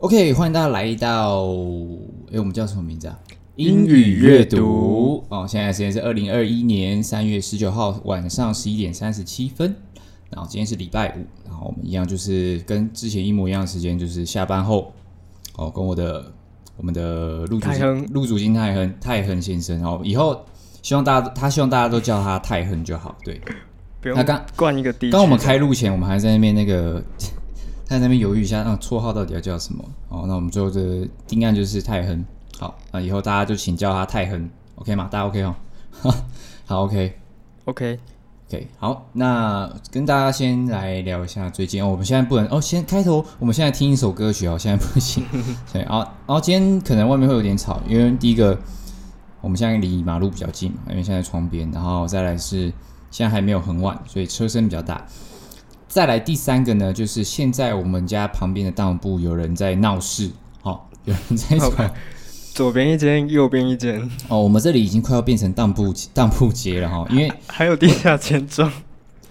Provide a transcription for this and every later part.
OK，欢迎大家来到，哎，我们叫什么名字啊？英语阅读哦。现在时间是二零二一年三月十九号晚上十一点三十七分。然后今天是礼拜五，然后我们一样就是跟之前一模一样的时间，就是下班后哦，跟我的我们的陆主金陆主金泰亨泰亨先生，然后以后希望大家他希望大家都叫他泰亨就好。对，不用他刚灌一个地。刚我们开录前，我们还在那边那个。他在那边犹豫一下，那绰号到底要叫什么？哦，那我们最后的定案就是泰亨。好，那以后大家就请叫他泰亨，OK 吗？大家 OK 哦？好，OK，OK，OK。好，那跟大家先来聊一下最近哦。我们现在不能哦，先开头，我们现在听一首歌曲哦。现在不行，对啊。然后今天可能外面会有点吵，因为第一个我们现在离马路比较近嘛，因为现在窗边，然后再来是现在还没有很晚，所以车声比较大。再来第三个呢，就是现在我们家旁边的当铺有人在闹事，好、哦，有人在.左边一间，右边一间，哦，我们这里已经快要变成当铺当铺街了哈，因为还有地下钱庄，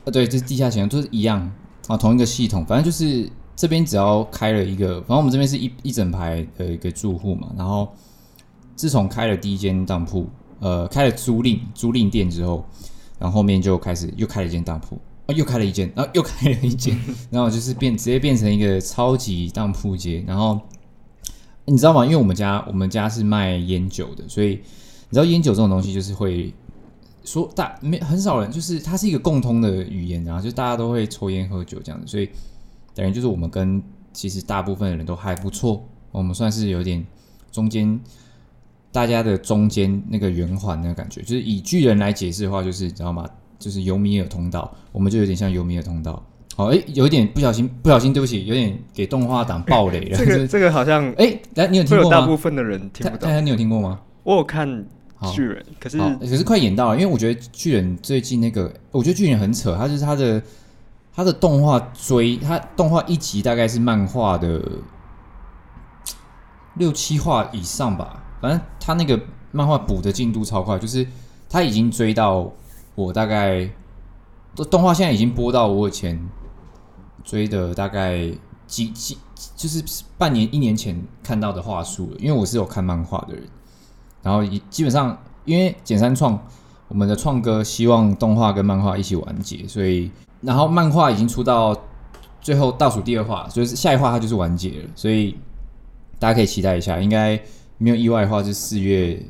呃，对，这是地下钱庄，都是一样。啊，同一个系统，反正就是这边只要开了一个，反正我们这边是一一整排的一个住户嘛，然后自从开了第一间当铺，呃，开了租赁租赁店之后，然后后面就开始又开了一间当铺。啊，又开了一间，然后又开了一间，然后就是变直接变成一个超级当铺街。然后你知道吗？因为我们家我们家是卖烟酒的，所以你知道烟酒这种东西就是会说大没很少人，就是它是一个共通的语言，然后就大家都会抽烟喝酒这样子。所以等于就是我们跟其实大部分的人都还不错，我们算是有点中间大家的中间那个圆环那个感觉。就是以巨人来解释的话，就是你知道吗？就是尤米尔通道，我们就有点像尤米尔通道。好，哎，有一点不小心，不小心，对不起，有点给动画党爆雷了。这个这个好像，哎，来，你有听过吗？大部分的人听不懂。大家你有听过吗？我有看巨人，可是可是快演到了，因为我觉得巨人最近那个，我觉得巨人很扯，他就是他的他的动画追，他动画一集大概是漫画的六七话以上吧，反正他那个漫画补的进度超快，就是他已经追到。我大概这动画现在已经播到我以前追的大概几几，就是半年一年前看到的话术了。因为我是有看漫画的人，然后基本上因为简三创我们的创哥希望动画跟漫画一起完结，所以然后漫画已经出到最后倒数第二话，所以下一话它就是完结了，所以大家可以期待一下，应该没有意外的话是四月。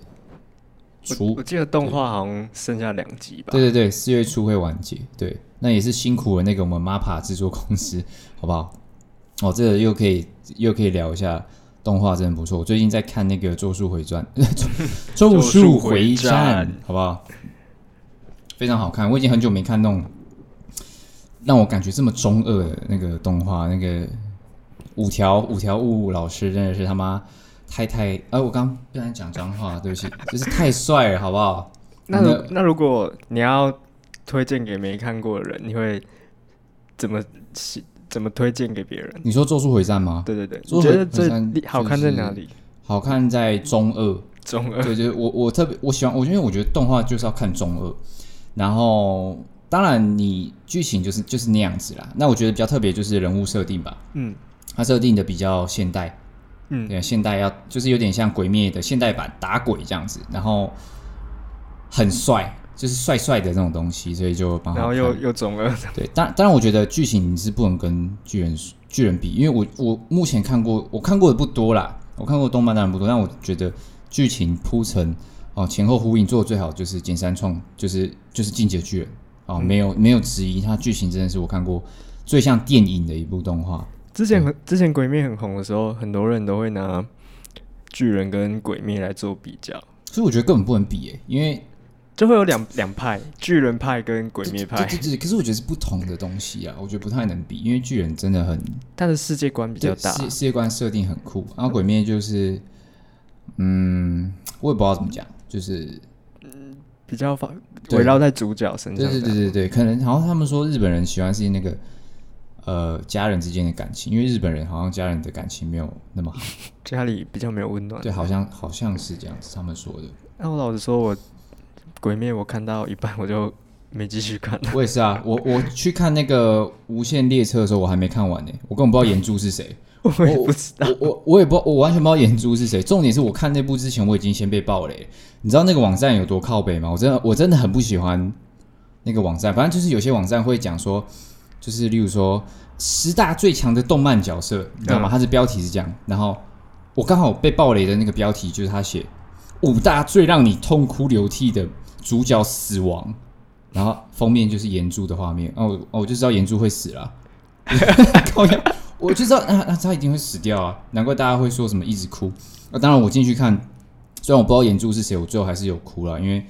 我，我记得动画好像剩下两集吧。对对对，四月初会完结。对，那也是辛苦了那个我们 MAPPA 制作公司，好不好？哦，这个又可以又可以聊一下动画，真的不错。我最近在看那个《咒术回传》，咒术回战，好不好？非常好看。我已经很久没看那种让我感觉这么中二的那个动画。那个五条五条悟老师真的是他妈。太太，哎、啊，我刚不想讲脏话，对不起，就是太帅了，好不好？那如那如果你要推荐给没看过的人，你会怎么怎么推荐给别人？你说《咒术回战》吗？对对对，你觉得最好看在哪里？好看在中二，中二。对，就是我我特别我喜欢，我因为我觉得动画就是要看中二，然后当然你剧情就是就是那样子啦。那我觉得比较特别就是人物设定吧，嗯，它设定的比较现代。嗯，对，现代要就是有点像鬼灭的现代版打鬼这样子，然后很帅，就是帅帅的那种东西，所以就帮。然后又又中了。对，当当然我觉得剧情是不能跟巨人巨人比，因为我我目前看过我看过的不多啦，我看过动漫当然不多，但我觉得剧情铺陈哦前后呼应做的最好就是简三创，就是就是进击的巨人哦，没有没有质疑，它剧情真的是我看过最像电影的一部动画。之前很之前鬼灭很红的时候，很多人都会拿巨人跟鬼灭来做比较，所以我觉得根本不能比诶、欸，因为就会有两两派，巨人派跟鬼灭派。对对对，可是我觉得是不同的东西啊，我觉得不太能比，因为巨人真的很，他的世界观比较大，世世界观设定很酷，然后鬼灭就是，嗯，我也不知道怎么讲，就是嗯，比较围绕在主角身上。对对对对对，可能好像他们说日本人喜欢是那个。呃，家人之间的感情，因为日本人好像家人的感情没有那么好，家里比较没有温暖。对，好像好像是这样子，他们说的。那我老实说，我鬼灭我看到一半我就没继续看了。我也是啊，我我去看那个无限列车的时候，我还没看完呢，我根本不知道炎柱是谁，我也不知道，我我我也不知道，我完全不知道眼珠是谁。重点是我看那部之前，我已经先被爆雷。你知道那个网站有多靠北吗？我真的我真的很不喜欢那个网站。反正就是有些网站会讲说，就是例如说十大最强的动漫角色，你知道吗？它的标题是这样，然后我刚好被暴雷的那个标题就是他写五大最让你痛哭流涕的主角死亡，然后封面就是炎柱的画面。哦，我就知道炎柱会死了。我就知道，那、啊、那、啊、他一定会死掉啊！难怪大家会说什么一直哭。那、啊、当然，我进去看，虽然我不知道炎柱是谁，我最后还是有哭了。因为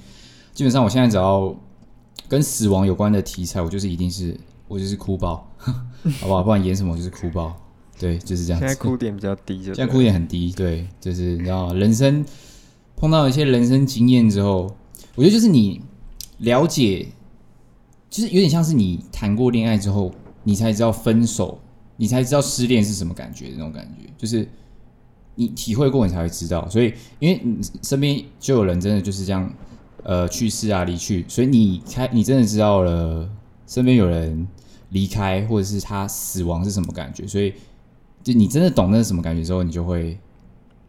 基本上我现在只要跟死亡有关的题材，我就是一定是我就是哭爆，好不好？不管演什么，我就是哭爆。对，就是这样子。现在哭点比较低就，就现在哭点很低。对，就是你知道，人生碰到一些人生经验之后，我觉得就是你了解，就是有点像是你谈过恋爱之后，你才知道分手。你才知道失恋是什么感觉，那种感觉就是你体会过，你才会知道。所以，因为你身边就有人真的就是这样，呃，去世啊，离去，所以你开，你真的知道了身边有人离开，或者是他死亡是什么感觉。所以，就你真的懂那是什么感觉之后，你就会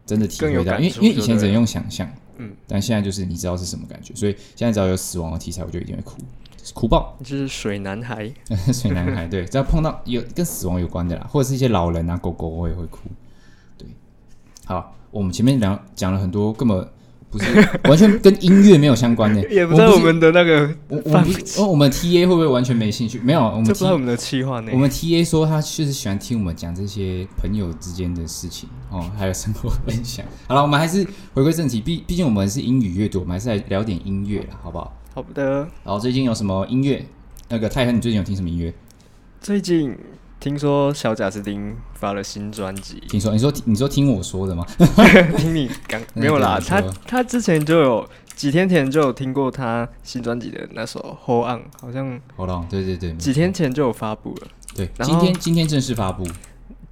真的体会到。因为因为以前只能用想象，嗯，但现在就是你知道是什么感觉，所以现在只要有死亡的题材，我就一定会哭。哭爆，就 是水男孩，水男孩，对，只要碰到有跟死亡有关的啦，或者是一些老人啊、狗狗，我也会哭。对，好，我们前面聊讲了很多，根本不是完全跟音乐没有相关的，也不知道我们的那个我我们哦，我们 T A 会不会完全没兴趣？没有，我们 T, 这不是我们的企划呢。我们 T A 说他就是喜欢听我们讲这些朋友之间的事情哦，还有生活分享。好了，我们还是回归正题，毕毕竟我们是英语阅读，我们还是来聊点音乐啦，好不好？好的，然后最近有什么音乐？那个泰亨，你最近有听什么音乐？最近听说小贾斯汀发了新专辑。听说？你说你说听我说的吗？听你刚没有啦，他他之前就有几天前就有听过他新专辑的那首《Hold On》，好像 Hold On，对对对，几天前就有发布了。对，今天今天正式发布。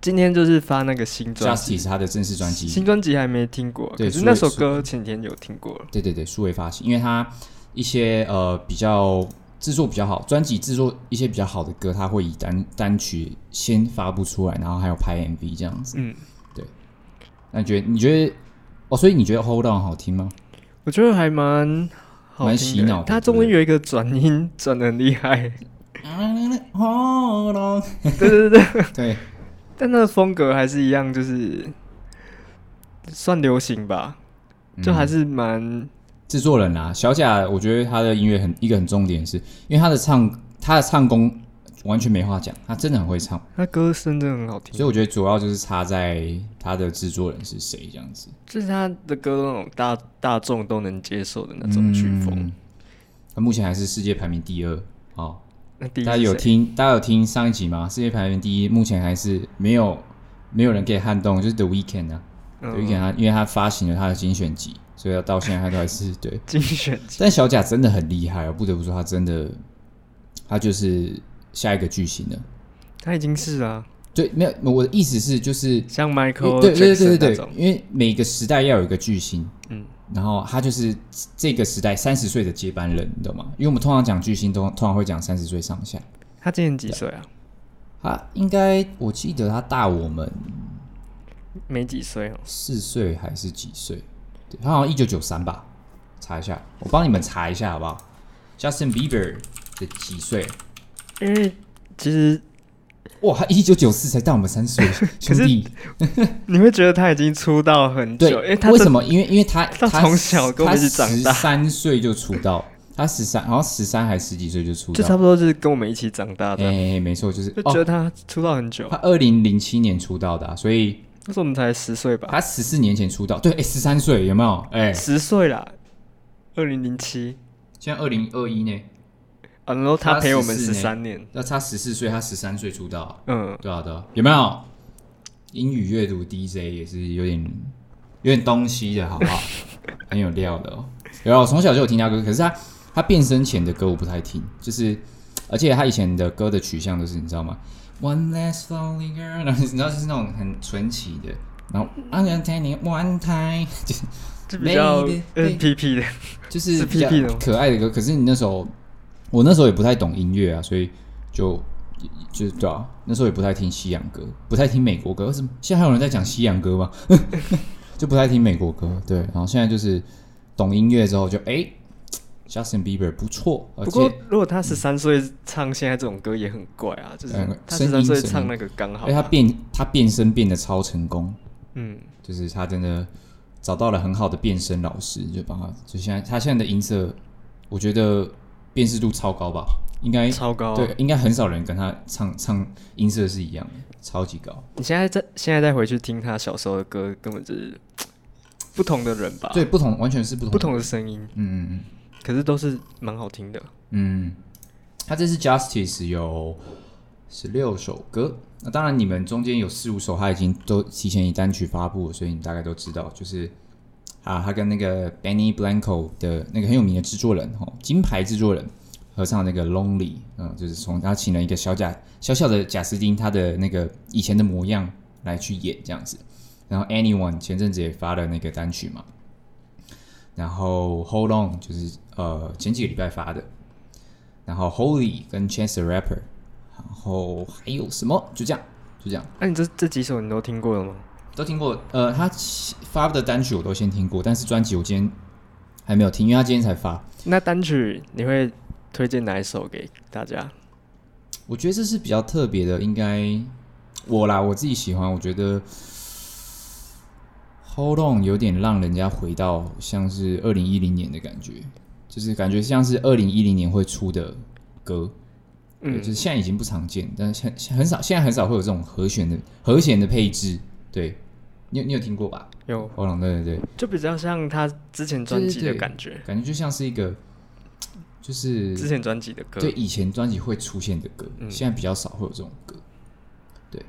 今天就是发那个新专辑，是他的正式专辑。新专辑还没听过，对，可是那首歌前天有听过了。对对对，数位发行，因为他。一些呃比较制作比较好，专辑制作一些比较好的歌，他会以单单曲先发布出来，然后还有拍 MV 这样子。嗯，对。那你觉得你觉得哦？所以你觉得 Hold On 好听吗？我觉得还蛮蛮洗脑的。它中间有一个转音转的很厉害。Hold On。对对对对。对。但那个风格还是一样，就是算流行吧，就还是蛮。嗯制作人啊，小贾，我觉得他的音乐很一个很重点是，因为他的唱他的唱功完全没话讲，他真的很会唱，他歌声真的很好听，所以我觉得主要就是差在他的制作人是谁这样子，就是他的歌那种大大众都能接受的那种曲风，他、嗯、目前还是世界排名第二哦。那第一大家有听大家有听上一集吗？世界排名第一目前还是没有没有人可以撼动，就是 The Weeknd 啊、嗯、，The Weeknd 他因为他发行了他的精选集。所以到现在他都还是对 精选，但小贾真的很厉害哦，不得不说他真的，他就是下一个巨星了。他已经是啊，对，没有我的意思是就是像 Michael，对对对对对，因为每个时代要有一个巨星，嗯，然后他就是这个时代三十岁的接班人，你懂吗？因为我们通常讲巨星都通常会讲三十岁上下。他今年几岁啊？他应该我记得他大我们没几岁哦，四岁还是几岁？他好像一九九三吧，查一下，我帮你们查一下好不好？Justin Bieber 的几岁？因为其实哇，他一九九四才大我们三岁，兄弟，你会觉得他已经出道很久？对，为什么？因为因为他他从小跟我们一起长大，三岁就出道，他十三好像十三还十几岁就出道，就差不多是跟我们一起长大的。哎，没错，就是就觉得他出道很久。他二零零七年出道的，所以。那时候我们才十岁吧？他十四年前出道，对，哎、欸，十三岁有没有？哎、欸，十岁啦，二零零七，现在二零二一呢？啊，然后他陪我们十三年，那他十四岁，他十三岁出道，嗯，对啊，对啊，有没有？英语阅读 DJ 也是有点有点东西的，好不好？很有料的哦。有，我从小就有听他歌，可是他他变声前的歌我不太听，就是而且他以前的歌的取向都是你知道吗？One last lonely girl，然后你知道就是那种很纯奇的，然后 I'm gonna take you one time，就是比较 NPP 的，就是比较可爱的歌。可是你那时候，我那时候也不太懂音乐啊，所以就就是对啊，那时候也不太听西洋歌，不太听美国歌。为什么现在还有人在讲西洋歌吗？就不太听美国歌。对，然后现在就是懂音乐之后就，就哎，Justin Bieber 不错。不过如果他十三岁唱现在这种歌也很怪啊，就是他十三岁唱那个刚好、啊。哎，他变他变声变得超成功。嗯，就是他真的找到了很好的变声老师，就帮他。就现在他现在的音色，我觉得辨识度超高吧。应该超高，对，应该很少人跟他唱唱音色是一样的，超级高。你现在再现在再回去听他小时候的歌，根本就是不同的人吧？对，不同，完全是不同不同的声音。嗯嗯嗯，可是都是蛮好听的。嗯，他这次 Justice 有十六首歌，那当然你们中间有四五首他已经都提前以单曲发布，所以你大概都知道，就是啊，他跟那个 Benny Blanco 的那个很有名的制作人哦，金牌制作人。合唱那个 Lonely，嗯，就是从他请了一个小贾小小的贾斯汀，他的那个以前的模样来去演这样子。然后 Anyone 前阵子也发了那个单曲嘛，然后 Hold On 就是呃前几个礼拜发的，然后 Holy 跟 Chance the Rapper，然后还有什么？就这样，就这样。那、啊、你这这几首你都听过了吗？都听过。呃，他发的单曲我都先听过，但是专辑我今天还没有听，因为他今天才发。那单曲你会？推荐哪一首给大家？我觉得这是比较特别的，应该我啦，我自己喜欢。我觉得《Hold On》有点让人家回到像是二零一零年的感觉，就是感觉像是二零一零年会出的歌。嗯，就是现在已经不常见，但是很很少，现在很少会有这种和弦的和弦的配置。对，你有你有听过吧？有，《Hold On》对对对，就比较像他之前专辑的感觉，感觉就像是一个。就是之前专辑的歌，对，以前专辑会出现的歌，嗯，现在比较少会有这种歌。对，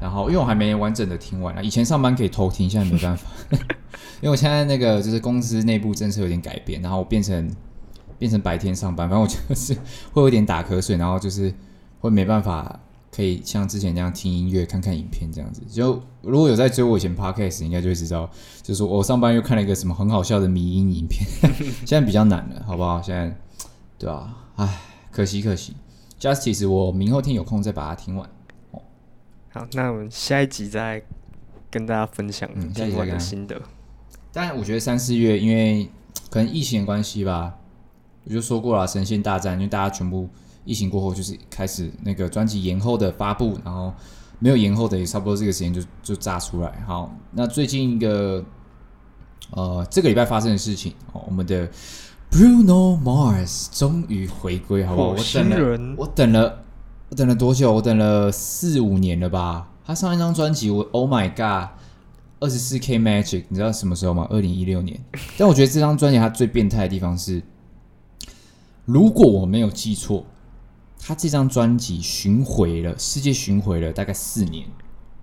然后因为我还没完整的听完啊，以前上班可以偷听，现在没办法，因为我现在那个就是公司内部政策有点改变，然后我变成变成白天上班，反正我就是会有点打瞌睡，然后就是会没办法可以像之前那样听音乐、看看影片这样子。就如果有在追我以前 Podcast，应该就会知道，就是我上班又看了一个什么很好笑的迷因影片，现在比较难了，好不好？现在。对啊，唉，可惜可惜。Justice，我明后天有空再把它听完。哦，好，那我们下一集再跟大家分享听完的心得。当然，我觉得三四月因为可能疫情的关系吧，我就说过了，神仙大战，因为大家全部疫情过后就是开始那个专辑延后的发布，然后没有延后的也差不多这个时间就就炸出来。好，那最近一个呃这个礼拜发生的事情，哦，我们的。Bruno Mars 终于回归，好不好？我等了，我等了，我等了多久？我等了四五年了吧。他上一张专辑，我 Oh My God，二十四 K Magic，你知道什么时候吗？二零一六年。但我觉得这张专辑它最变态的地方是，如果我没有记错，他这张专辑巡回了世界巡回了大概四年。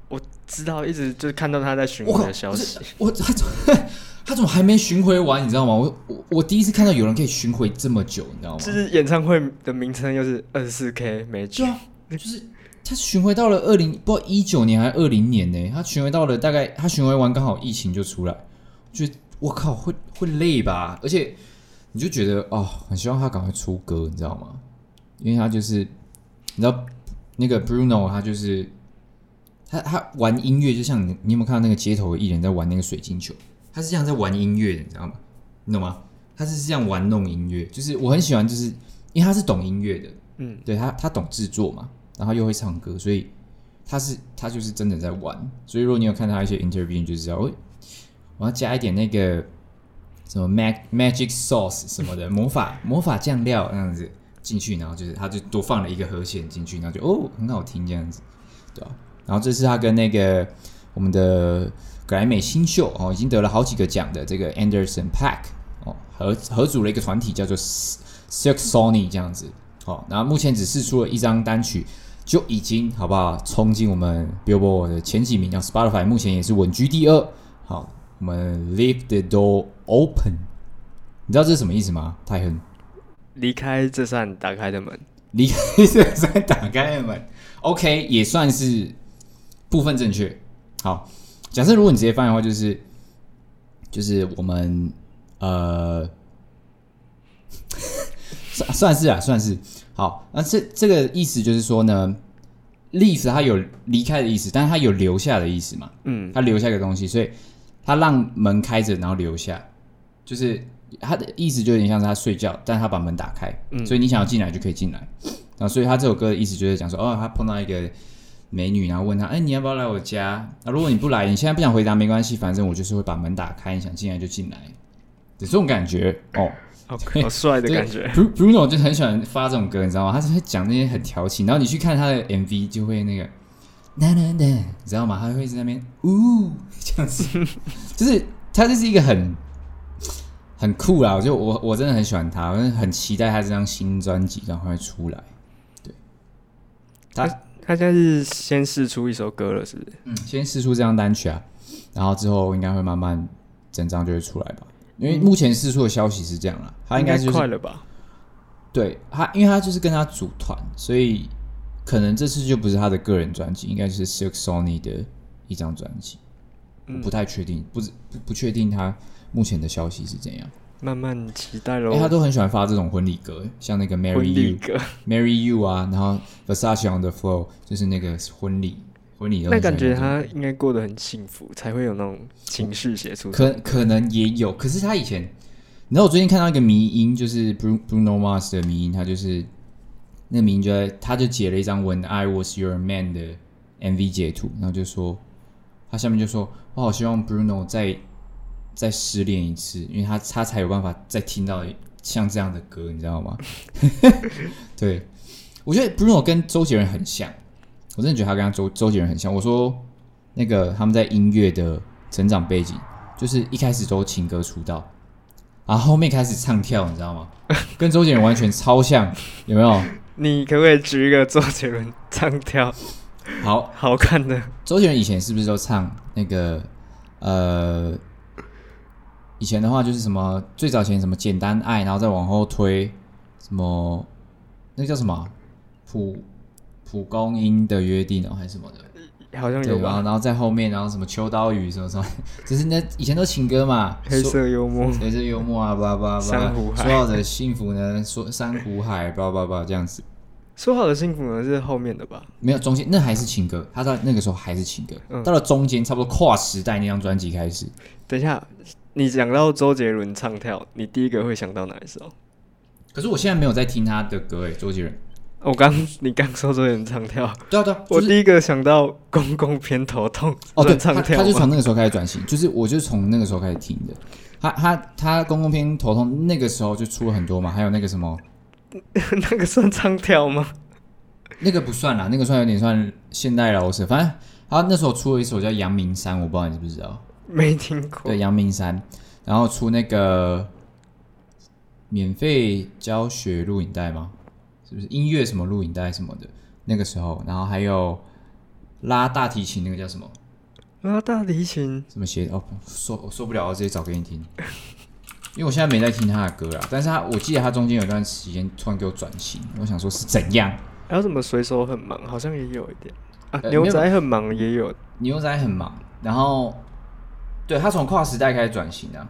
我知道，一直就是看到他在巡回的消息。我，我他。他怎么还没巡回完？你知道吗？我我我第一次看到有人可以巡回这么久，你知道吗？就是演唱会的名称又是二十四 K Magic，对啊，就是他巡回到了二零不知道一九年还是二零年呢？他巡回到了大概他巡回完刚好疫情就出来，就我靠会会累吧？而且你就觉得哦，很希望他赶快出歌，你知道吗？因为他就是你知道那个 Bruno，他就是他他玩音乐，就像你你有没有看到那个街头的艺人在玩那个水晶球？他是这样在玩音乐的，你知道吗？你懂吗？他是这样玩弄音乐，就是我很喜欢，就是因为他是懂音乐的，嗯，对他他懂制作嘛，然后又会唱歌，所以他是他就是真的在玩。所以如果你有看他一些 interview，你就知道，我我要加一点那个什么 mag magic sauce 什么的 魔法魔法酱料那样子进去，然后就是他就多放了一个和弦进去，然后就哦很好听这样子，对吧？然后这是他跟那个我们的。格莱美新秀哦，已经得了好几个奖的这个 Anderson Pack 哦，合合组了一个团体叫做 Silk Sonic 这样子哦，那目前只试出了一张单曲，就已经好不好冲进我们 Billboard 的前几名，像 Spotify 目前也是稳居第二。好，我们 Leave the Door Open，你知道这是什么意思吗？泰亨，离开这扇打开的门，离开这扇打开的门，OK，也算是部分正确。好。假设如果你直接翻的话，就是就是我们呃，算算是啊，算是好。那这这个意思就是说呢，Leaf 他有离开的意思，但是他有留下的意思嘛？嗯，他留下一个东西，所以他让门开着，然后留下，就是他的意思就有点像是他睡觉，但是他把门打开，嗯，所以你想要进来就可以进来。然后，所以他这首歌的意思就是讲说，哦，他碰到一个美女，然后问他，哎，你要不要来我家？啊，如果你不来，你现在不想回答没关系，反正我就是会把门打开，你想进来就进来，有这种感觉哦。好帅的感觉，Bruno 就很喜欢发这种歌，你知道吗？他是会讲那些很调情，然后你去看他的 MV 就会那个，那那那，你知道吗？他会在那边呜 这样子，就是他就是一个很很酷啦。我就我我真的很喜欢他，我很期待他这张新专辑赶快出来。对，他他现在是先试出一首歌了，是不是？嗯，先试出这张单曲啊，然后之后应该会慢慢整张就会出来吧。因为目前四处的消息是这样了，他应该就是快了吧？对他，因为他就是跟他组团，所以可能这次就不是他的个人专辑，应该就是 Silk Sonic 的一张专辑。嗯，不太确定，不不不确定他目前的消息是怎样。慢慢期待喽。他都很喜欢发这种婚礼歌，像那个 Marry You，Marry You 啊，然后 Versace on the Floor 就是那个婚礼。那感觉他应该过得很幸福，才会有那种情绪写出。可可能也有，可是他以前，你知道我最近看到一个迷音，就是 Bruno Mars 的迷音，他就是那个迷因就在，他就截了一张 When I Was Your Man 的 MV 截图，然后就说，他下面就说，我好希望 Bruno 再再失恋一次，因为他他才有办法再听到像这样的歌，你知道吗？对，我觉得 Bruno 跟周杰伦很像。我真的觉得他跟他周周杰伦很像。我说那个他们在音乐的成长背景，就是一开始都情歌出道，然后后面开始唱跳，你知道吗？跟周杰伦完全超像，有没有？你可不可以举一个周杰伦唱跳？好好看的。周杰伦以前是不是都唱那个？呃，以前的话就是什么最早前什么简单爱，然后再往后推什么那个叫什么谱？蒲公英的约定哦，还是什么的，好像有吧。然后在后面，然后什么秋刀鱼什么什么，就是那以前都情歌嘛，黑色幽默，黑色幽默啊，叭叭叭，珊瑚海，说好的幸福呢？说珊瑚海，叭叭叭，这样子。说好的幸福呢？是后面的吧？没有，中间那还是情歌，他到那个时候还是情歌，嗯、到了中间差不多跨时代那张专辑开始。等一下，你讲到周杰伦唱跳，你第一个会想到哪一首？可是我现在没有在听他的歌诶，周杰伦。我刚 你刚说这人唱跳，对啊对啊，我第一个想到公公偏头痛哦，对，唱跳他，他就从那个时候开始转型，就是我就从那个时候开始听的。他他他公公偏头痛那个时候就出了很多嘛，还有那个什么，那个算唱跳吗？那个不算啦，那个算有点算现代饶舌。反正他那时候出了一首叫《阳明山》，我不知道你知不知道？没听过。对，《阳明山》，然后出那个免费教学录影带吗？是不是音乐什么录影带什么的？那个时候，然后还有拉大提琴那个叫什么？拉大提琴？怎么写？哦，说我说不了，我直接找给你听。因为我现在没在听他的歌啦，但是他我记得他中间有段时间突然给我转型，我想说是怎样？还有什么水手很忙？好像也有一点啊。牛仔很忙也有，牛仔很忙。然后对他从跨时代开始转型啊，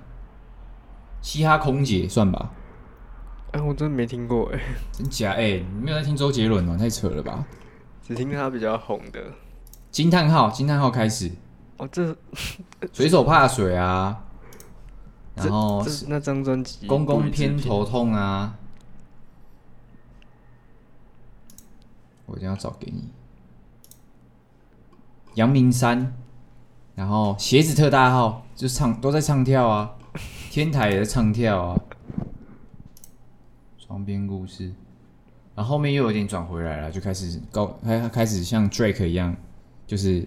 嘻哈空姐算吧。哎、欸，我真的没听过哎、欸，真假？哎、欸，你没有在听周杰伦哦，太扯了吧？只听他比较红的惊叹号，惊叹号开始哦，这 水手怕水啊，然后那张专辑公公偏头痛啊，我一定要找给你。阳明山，然后鞋子特大号，就唱都在唱跳啊，天台也在唱跳啊。旁边故事，然后后面又有点转回来了，就开始告，他开始像 Drake 一样，就是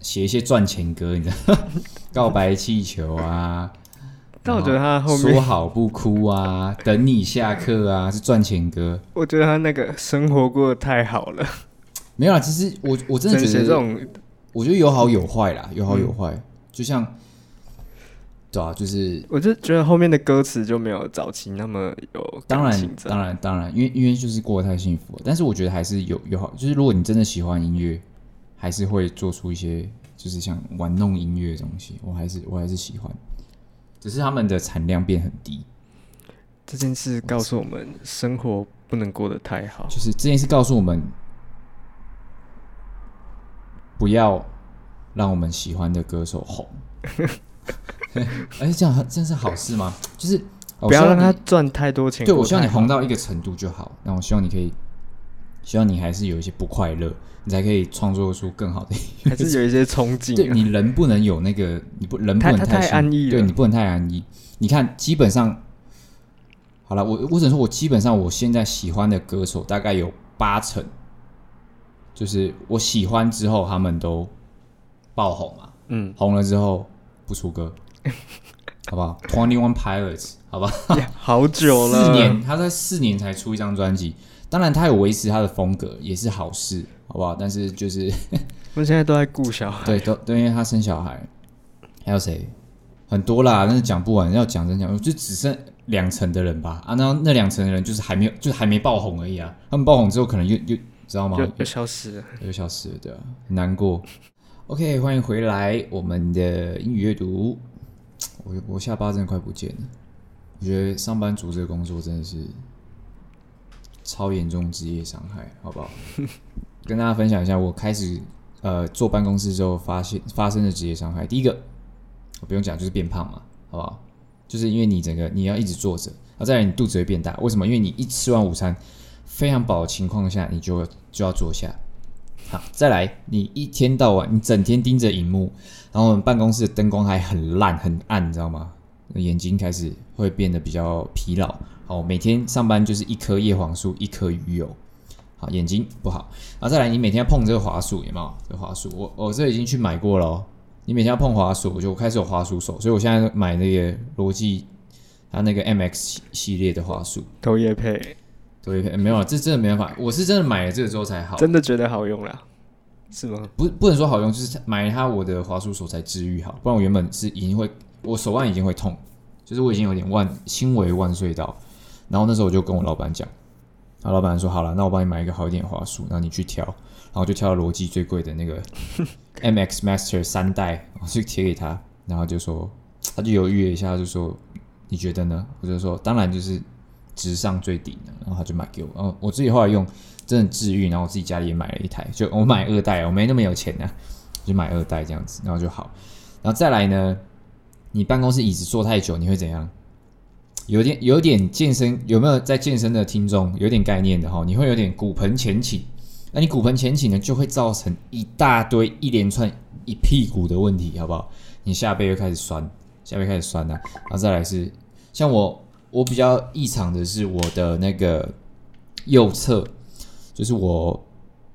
写一些赚钱歌，你知道？告白气球啊，但我觉得他后面说好不哭啊，等你下课啊，是赚钱歌。我觉得他那个生活过得太好了，没有啦，其实我我真的觉得这种，我觉得有好有坏啦，有好有坏，嗯、就像。对啊，就是我就觉得后面的歌词就没有早期那么有。当然，当然，当然，因为因为就是过得太幸福了。但是我觉得还是有有好，就是如果你真的喜欢音乐，还是会做出一些就是像玩弄音乐的东西。我还是我还是喜欢，只是他们的产量变很低。这件事告诉我们，生活不能过得太好。就是这件事告诉我们，不要让我们喜欢的歌手红。哎，这样这样是好事吗？就是不要让他赚太多钱。对，我希望你红到一个程度就好。那我希望你可以，希望你还是有一些不快乐，你才可以创作出更好的音乐。还是有一些憧憬。对，你人不能有那个，你不人不能太安逸。对，你不能太安逸。你看，基本上。好了，我我只能说，我基本上我现在喜欢的歌手大概有八成，就是我喜欢之后他们都爆红嘛，嗯，红了之后不出歌，好不好？Twenty One Pilots，好吧，好久了，四年，他在四年才出一张专辑，当然他有维持他的风格，也是好事，好不好？但是就是，我现在都在顾小孩，对，都都因为他生小孩，还有谁？很多啦，但是讲不完，要讲真讲，就只剩。两层的人吧，啊，那那两层的人就是还没有，就是还没爆红而已啊。他们爆红之后，可能又又知道吗？又又消失了，又消失了，对啊，很难过。OK，欢迎回来，我们的英语阅读。我我下巴真的快不见了。我觉得上班族这个工作真的是超严重职业伤害，好不好？跟大家分享一下，我开始呃坐办公室之后发现发生的职业伤害。第一个，我不用讲，就是变胖嘛，好不好？就是因为你整个你要一直坐着，然后再来你肚子会变大。为什么？因为你一吃完午餐非常饱的情况下，你就就要坐下。好，再来你一天到晚你整天盯着荧幕，然后我们办公室的灯光还很烂很暗，你知道吗？眼睛开始会变得比较疲劳。好，每天上班就是一颗叶黄素，一颗鱼油。好，眼睛不好。然后再来你每天要碰这个滑鼠，有没有？这个滑鼠我我这已经去买过了哦。你每天要碰滑鼠，我就开始有滑鼠手，所以我现在买那个罗技，它那个 MX 系列的滑鼠。投业配，投业配没有了，这真的没办法，我是真的买了这个之后才好，真的觉得好用了，是吗？不，不能说好用，就是买了它我的滑鼠手才治愈好，不然我原本是已经会，我手腕已经会痛，就是我已经有点万轻微万岁到，然后那时候我就跟我老板讲，然后老板说好了，那我帮你买一个好一点的滑鼠，然后你去挑，然后就挑了罗技最贵的那个。MX Master 三代，我就贴给他，然后就说，他就犹豫了一下，就说，你觉得呢？我就说，当然就是直上最顶的，然后他就买给我，然后我自己后来用，真的治愈，然后我自己家里也买了一台，就我买二代，我没那么有钱啊，就买二代这样子，然后就好，然后再来呢，你办公室椅子坐太久，你会怎样？有点有点健身，有没有在健身的听众有点概念的哈？你会有点骨盆前倾。那你骨盆前倾呢，就会造成一大堆、一连串、一屁股的问题，好不好？你下背又开始酸，下背开始酸了、然后再来是，像我，我比较异常的是我的那个右侧，就是我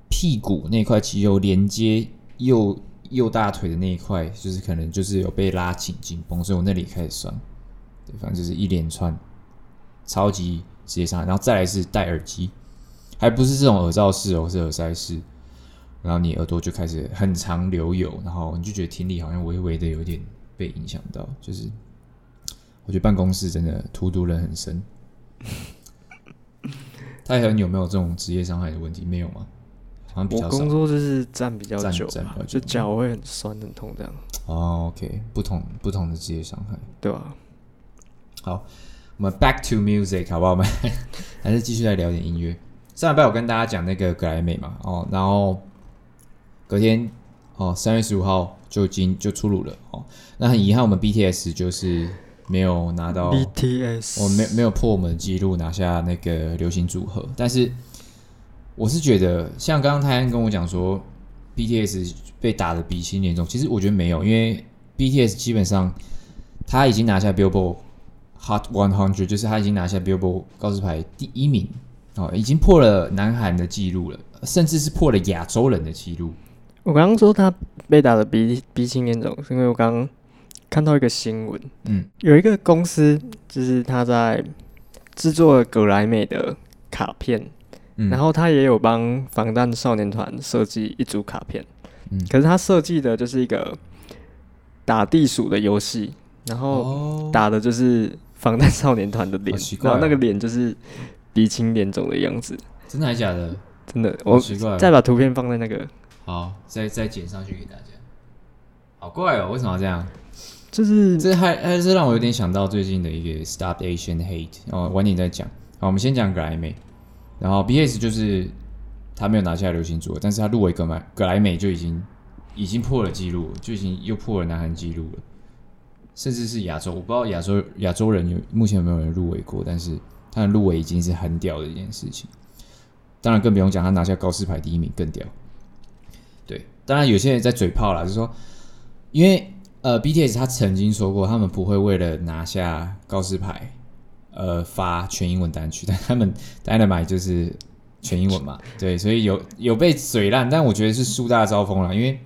屁股那块肌肉连接右右大腿的那一块，就是可能就是有被拉紧紧绷，所以我那里开始酸。对，反正就是一连串超级直接伤害。然后再来是戴耳机。还不是这种耳罩式哦，是耳塞式，然后你耳朵就开始很长流油，然后你就觉得听力好像微微的有点被影响到。就是我觉得办公室真的荼毒人很深。太和，你有没有这种职业伤害的问题？没有吗？好像比较少。我工作就是站比较久，就脚会很酸很痛这样。哦，OK，不同不同的职业伤害，对吧？好，我们 back to music 好不好？我们 还是继续来聊点音乐。上礼拜我跟大家讲那个格莱美嘛，哦，然后隔天哦，三月十五号就已经就出炉了哦。那很遗憾，我们 BTS 就是没有拿到 BTS，我没没有破我们的记录拿下那个流行组合。但是我是觉得，像刚刚泰安跟我讲说，BTS 被打的鼻青脸肿，其实我觉得没有，因为 BTS 基本上他已经拿下 Billboard Hot 100，就是他已经拿下 Billboard 告示牌第一名。哦，已经破了南韩的记录了，甚至是破了亚洲人的记录。我刚刚说他被打的鼻鼻青脸肿，是因为我刚刚看到一个新闻，嗯，有一个公司就是他在制作葛莱美的卡片，嗯，然后他也有帮防弹少年团设计一组卡片，嗯，可是他设计的就是一个打地鼠的游戏，然后打的就是防弹少年团的脸，哦，然后那个脸就是。鼻青脸肿的样子，真的还是假的？真的，我再把图片放在那个，好，再再剪上去给大家。好怪哦，为什么要这样？就是这还还是让我有点想到最近的一个 Stop Asian Hate 哦，晚点再讲。好，我们先讲格莱美，然后 B S 就是他没有拿下流行组，但是他入围格莱格莱美就已经已经破了纪录，就已经又破了南韩纪录了，甚至是亚洲，我不知道亚洲亚洲人有目前有没有人入围过，但是他的入围已经是很屌的一件事情。当然更不用讲，他拿下高斯牌第一名更屌。对，当然有些人在嘴炮啦，就是说，因为。呃，BTS 他曾经说过，他们不会为了拿下告示牌，呃，发全英文单曲，但他们 Dynamite 就是全英文嘛，对，所以有有被嘴烂，但我觉得是树大招风了，因为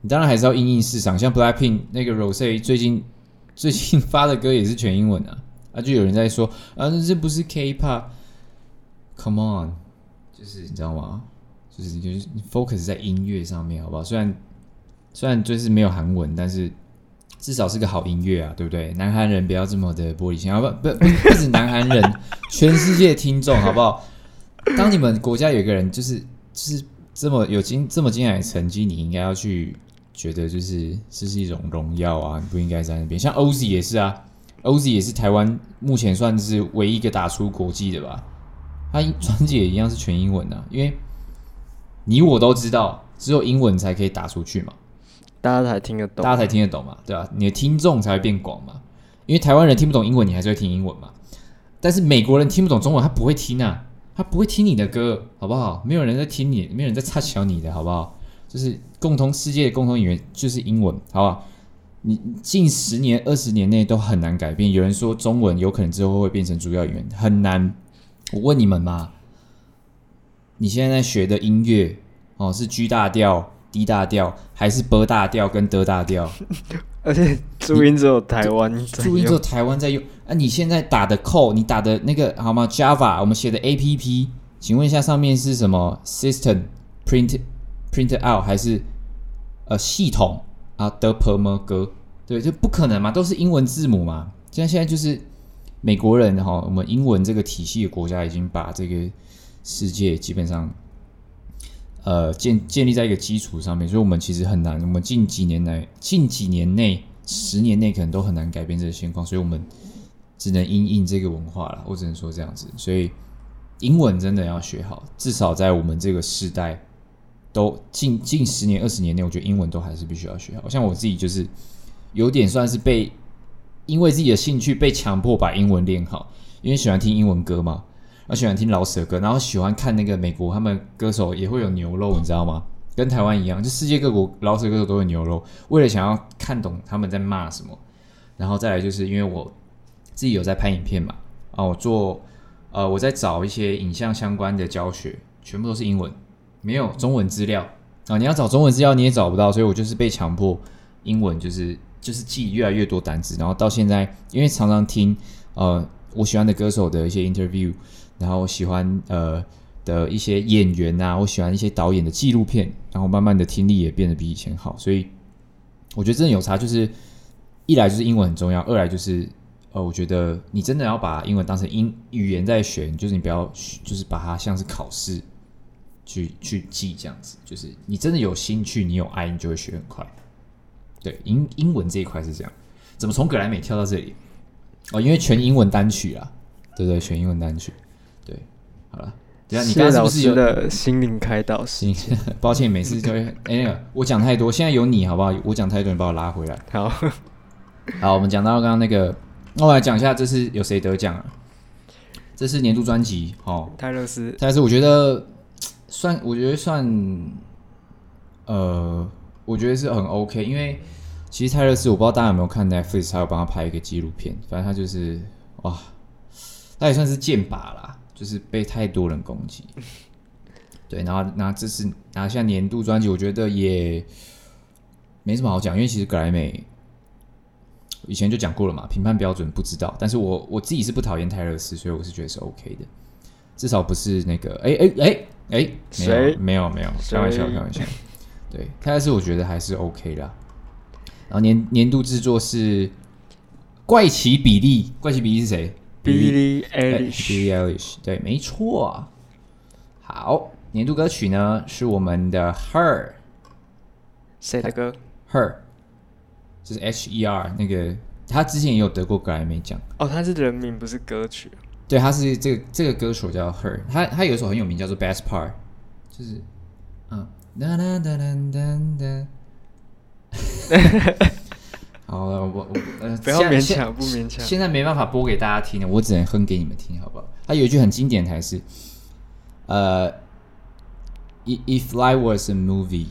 你当然还是要因应市场，像 Blackpink 那个 Rose 最近最近 发的歌也是全英文啊，啊，就有人在说啊，这不是 K-pop，Come on，就是你知道吗？就是就是 focus 在音乐上面，好不好？虽然。虽然就是没有韩文，但是至少是个好音乐啊，对不对？南韩人不要这么的玻璃心，好不不不，不止南韩人，全世界听众好不好？当你们国家有一个人就是就是这么有精这么精彩的成绩，你应该要去觉得就是这是一种荣耀啊，你不应该在那边。像 Oz 也是啊 Oz 也是台湾目前算是唯一一个打出国际的吧？他专辑也一样是全英文的啊，因为你我都知道，只有英文才可以打出去嘛。大家才听得懂，大家才听得懂嘛，对吧、啊？你的听众才会变广嘛。因为台湾人听不懂英文，你还是会听英文嘛。但是美国人听不懂中文，他不会听啊，他不会听你的歌，好不好？没有人在听你，没有人在插桥你的，好不好？就是共同世界的共同语言就是英文，好不好？你近十年、二十年内都很难改变。有人说中文有可能之后会变成主要语言，很难。我问你们嘛，你现在在学的音乐哦，是 G 大调？D 大调还是 B 大调跟 D 大调，而且注音只有台湾，注音只有台湾在用。啊，你现在打的 code，你打的那个好吗？Java，我们写的 APP，请问一下上面是什么？System print print out 还是呃系统啊的 perm 歌？对，就不可能嘛，都是英文字母嘛。现在现在就是美国人哈，我们英文这个体系的国家已经把这个世界基本上。呃，建建立在一个基础上面，所以我们其实很难。我们近几年来，近几年内，十年内可能都很难改变这个现况，所以我们只能因应这个文化了。我只能说这样子。所以英文真的要学好，至少在我们这个时代，都近近十年、二十年内，我觉得英文都还是必须要学好。像我自己就是有点算是被因为自己的兴趣被强迫把英文练好，因为喜欢听英文歌嘛。我喜欢听饶舌歌，然后喜欢看那个美国他们歌手也会有牛肉，你知道吗？跟台湾一样，就世界各国老舍歌手都有牛肉。为了想要看懂他们在骂什么，然后再来就是因为我自己有在拍影片嘛，啊，我做呃我在找一些影像相关的教学，全部都是英文，没有中文资料啊。你要找中文资料你也找不到，所以我就是被强迫英文，就是就是记越来越多单词，然后到现在因为常常听呃我喜欢的歌手的一些 interview。然后喜欢呃的一些演员啊，我喜欢一些导演的纪录片，然后慢慢的听力也变得比以前好，所以我觉得真的有差。就是一来就是英文很重要，二来就是呃，我觉得你真的要把英文当成英语言在学，就是你不要就是把它像是考试去去记这样子，就是你真的有兴趣，你有爱，你就会学很快。对，英英文这一块是这样。怎么从格莱美跳到这里？哦，因为全英文单曲啊，对对？全英文单曲。对，好了，等下你刚刚是不是有的心灵开导？心，抱歉，每次就会哎、欸，我讲太多，现在有你好不好？我讲太多，你把我拉回来。好，好，我们讲到刚刚那个，那我来讲一下，这次有谁得奖啊？这是年度专辑哦，泰勒斯。泰勒斯，我觉得算，我觉得算，呃，我觉得是很 OK，因为其实泰勒斯，我不知道大家有没有看 Netflix，他有帮他拍一个纪录片，反正他就是哇，他也算是剑拔啦。就是被太多人攻击，对，然后拿这次拿下年度专辑，我觉得也没什么好讲，因为其实格莱美以前就讲过了嘛，评判标准不知道，但是我我自己是不讨厌泰勒斯，所以我是觉得是 OK 的，至少不是那个哎哎哎哎，没有没有没有，开玩笑开玩笑，对，泰勒斯我觉得还是 OK 的，然后年年度制作是怪奇比利，怪奇比利是谁？Billie Eilish，Billie Eilish，对，没错。好，年度歌曲呢是我们的《Her》，谁的歌？Her，就是 H E R 那个，他之前也有得过格莱美奖。哦，他是人名不是歌曲。对，他是这个这个歌手叫 Her，他他有一首很有名叫做 Best Part，就是嗯，哒哒哒哒哒 哒。好了，我我呃，不要勉强，不勉强。现在没办法播给大家听了，我只能哼给你们听，好不好？他有一句很经典台词，呃，If life was a movie,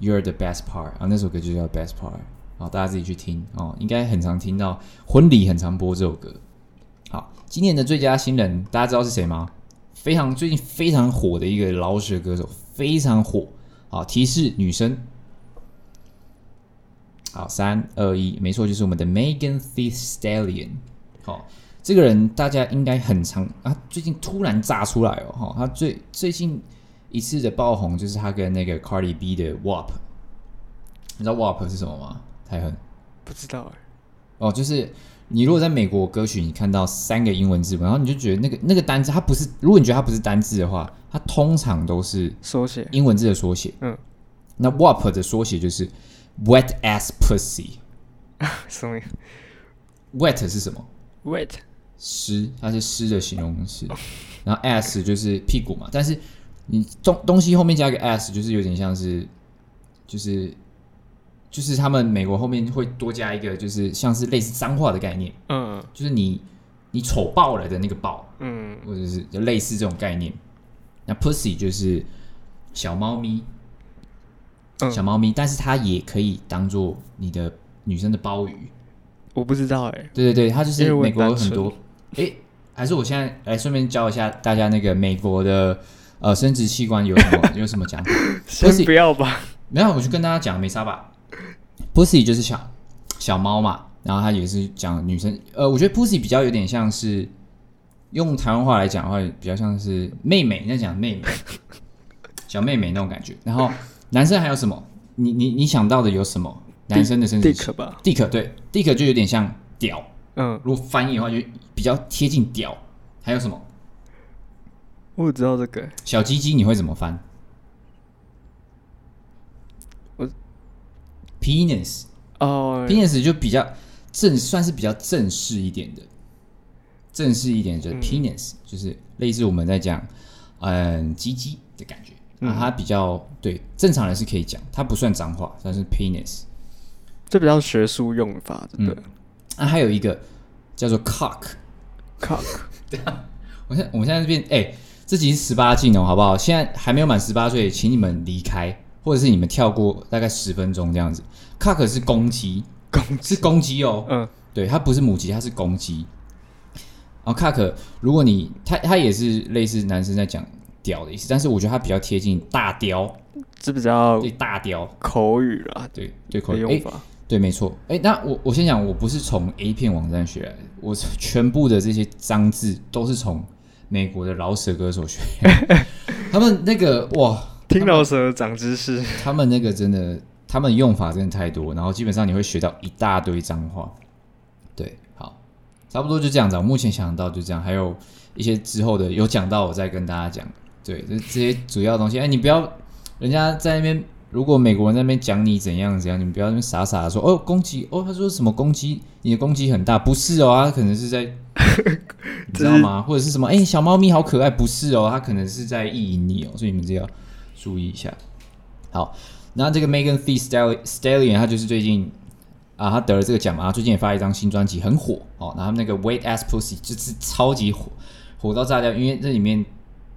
you're the best part。啊，那首歌就叫 Best Part。好，大家自己去听哦，应该很常听到，婚礼很常播这首歌。好，今年的最佳新人，大家知道是谁吗？非常最近非常火的一个饶舌歌手，非常火。好，提示女生。好，三二一，没错，就是我们的 Megan Thee Stallion。好，这个人大家应该很常啊，最近突然炸出来哦。哈，他最最近一次的爆红就是他跟那个 Cardi B 的 WAP。你知道 WAP 是什么吗？太狠，不知道哎。哦，就是你如果在美国歌曲，你看到三个英文字母，然后你就觉得那个那个单字它不是，如果你觉得它不是单字的话，它通常都是缩写，英文字的缩写。嗯，那 WAP 的缩写就是。Wet ass pussy，什么？Wet 是什么？Wet 湿，它是湿的形容词。然后 ass 就是屁股嘛，但是你东东西后面加个 ass，就是有点像是，就是就是他们美国后面会多加一个，就是像是类似脏话的概念。嗯，就是你你丑爆了的那个爆，嗯，或者是就类似这种概念。那 pussy 就是小猫咪。小猫咪，但是它也可以当做你的女生的鲍鱼。我不知道哎、欸。对对对，它就是美国有很多。哎、欸，还是我现在来顺便教一下大家那个美国的呃生殖器官有什么 有什么讲法？先不要吧。没有，我就跟大家讲，没啥吧。Pussy 就是小小猫嘛，然后它也是讲女生。呃，我觉得 Pussy 比较有点像是用台湾话来讲的话，比较像是妹妹，那讲妹妹，小妹妹那种感觉。然后。男生还有什么？你你你想到的有什么？男生的生殖器？Dick 吧，Dick 对，Dick 就有点像屌。嗯，如果翻译的话，就比较贴近屌。还有什么？我知道这个小鸡鸡你会怎么翻？我 penis 哦，penis 就比较正，算是比较正式一点的，正式一点的就是 penis，、嗯、就是类似我们在讲嗯鸡鸡的感觉。啊，它比较对正常人是可以讲，它不算脏话，算是 penis，这比较学术用法，对不对？啊，还有一个叫做 cock，cock，对啊，我现我们现在这边，哎、欸，这集是十八禁哦，好不好？现在还没有满十八岁，请你们离开，或者是你们跳过大概十分钟这样子。cock 是公鸡，公是公鸡哦，嗯，对，它不是母鸡，它是公鸡。然后 cock，如果你它它也是类似男生在讲。屌的意思，但是我觉得它比较贴近大雕，这比较对大雕口语啦，对对口语用法，对没错。哎，那我我先讲，我不是从 A 片网站学来的，我全部的这些脏字都是从美国的饶舌歌手学。他们那个哇，听饶舌长知识，他们那个真的，他们用法真的太多，然后基本上你会学到一大堆脏话。对，好，差不多就这样子。我目前想到就这样，还有一些之后的有讲到，我再跟大家讲。对，这这些主要的东西，哎，你不要，人家在那边，如果美国人在那边讲你怎样怎样，你不要那边傻傻的说，哦，攻击，哦，他说什么攻击，你的攻击很大，不是哦，他可能是在，你知道吗？或者是什么，哎，小猫咪好可爱，不是哦，他可能是在意淫你哦，所以你们这要注意一下。好，那这个 Megan Thee Stallion，他就是最近啊，他得了这个奖嘛，最近也发了一张新专辑，很火哦，然后那个 Wait As Pussy 就是超级火，火到炸掉，因为这里面。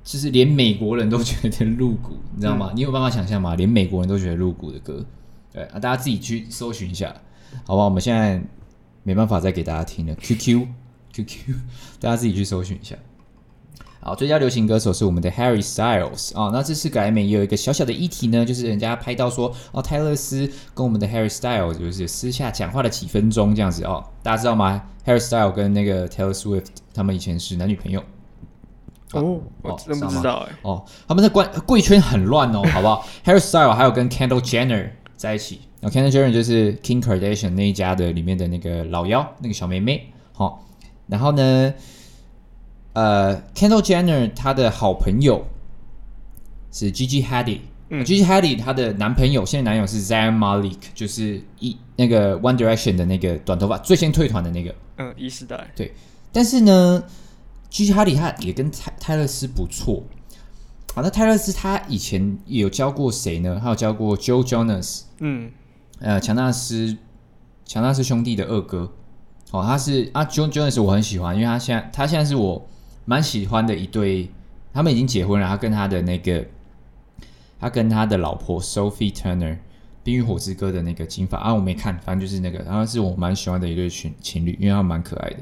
就是连美国人都觉得露骨，你知道吗？嗯、你有办法想象吗？连美国人都觉得露骨的歌，对啊，大家自己去搜寻一下，好吧？我们现在没办法再给大家听了。QQ QQ，大家自己去搜寻一下。好，最佳流行歌手是我们的 Harry Styles 啊、哦。那这次格莱美也有一个小小的议题呢，就是人家拍到说，哦，泰勒斯跟我们的 Harry Styles 就是私下讲话了几分钟这样子哦。大家知道吗？Harry Styles 跟那个 Taylor Swift 他们以前是男女朋友。哦，我真不知道哎。哦，他们的贵贵圈很乱哦，好不好？Harry Styles 还有跟 Kendall Jenner 在一起，然后 Kendall Jenner 就是 Kim Kardashian 那一家的里面的那个老幺，那个小妹妹。好、哦，然后呢，呃，Kendall Jenner 他的好朋友是 Gigi Hadid，嗯，Gigi Hadid 她的男朋友现在男友是 Zayn Malik，就是一那个 One Direction 的那个短头发最先退团的那个。嗯，一世代。对，但是呢，Gigi Hadid 他也跟泰泰勒斯不错。好，那泰勒斯他以前有教过谁呢？他有教过 Joe Jonas，嗯，呃，强纳斯，强纳斯兄弟的二哥。哦，他是啊，Joe Jonas 我很喜欢，因为他现在他现在是我蛮喜欢的一对，他们已经结婚了。他跟他的那个，他跟他的老婆 Sophie Turner，《冰与火之歌》的那个金发啊，我没看，反正就是那个，然后是我蛮喜欢的一对情情侣，因为他们蛮可爱的。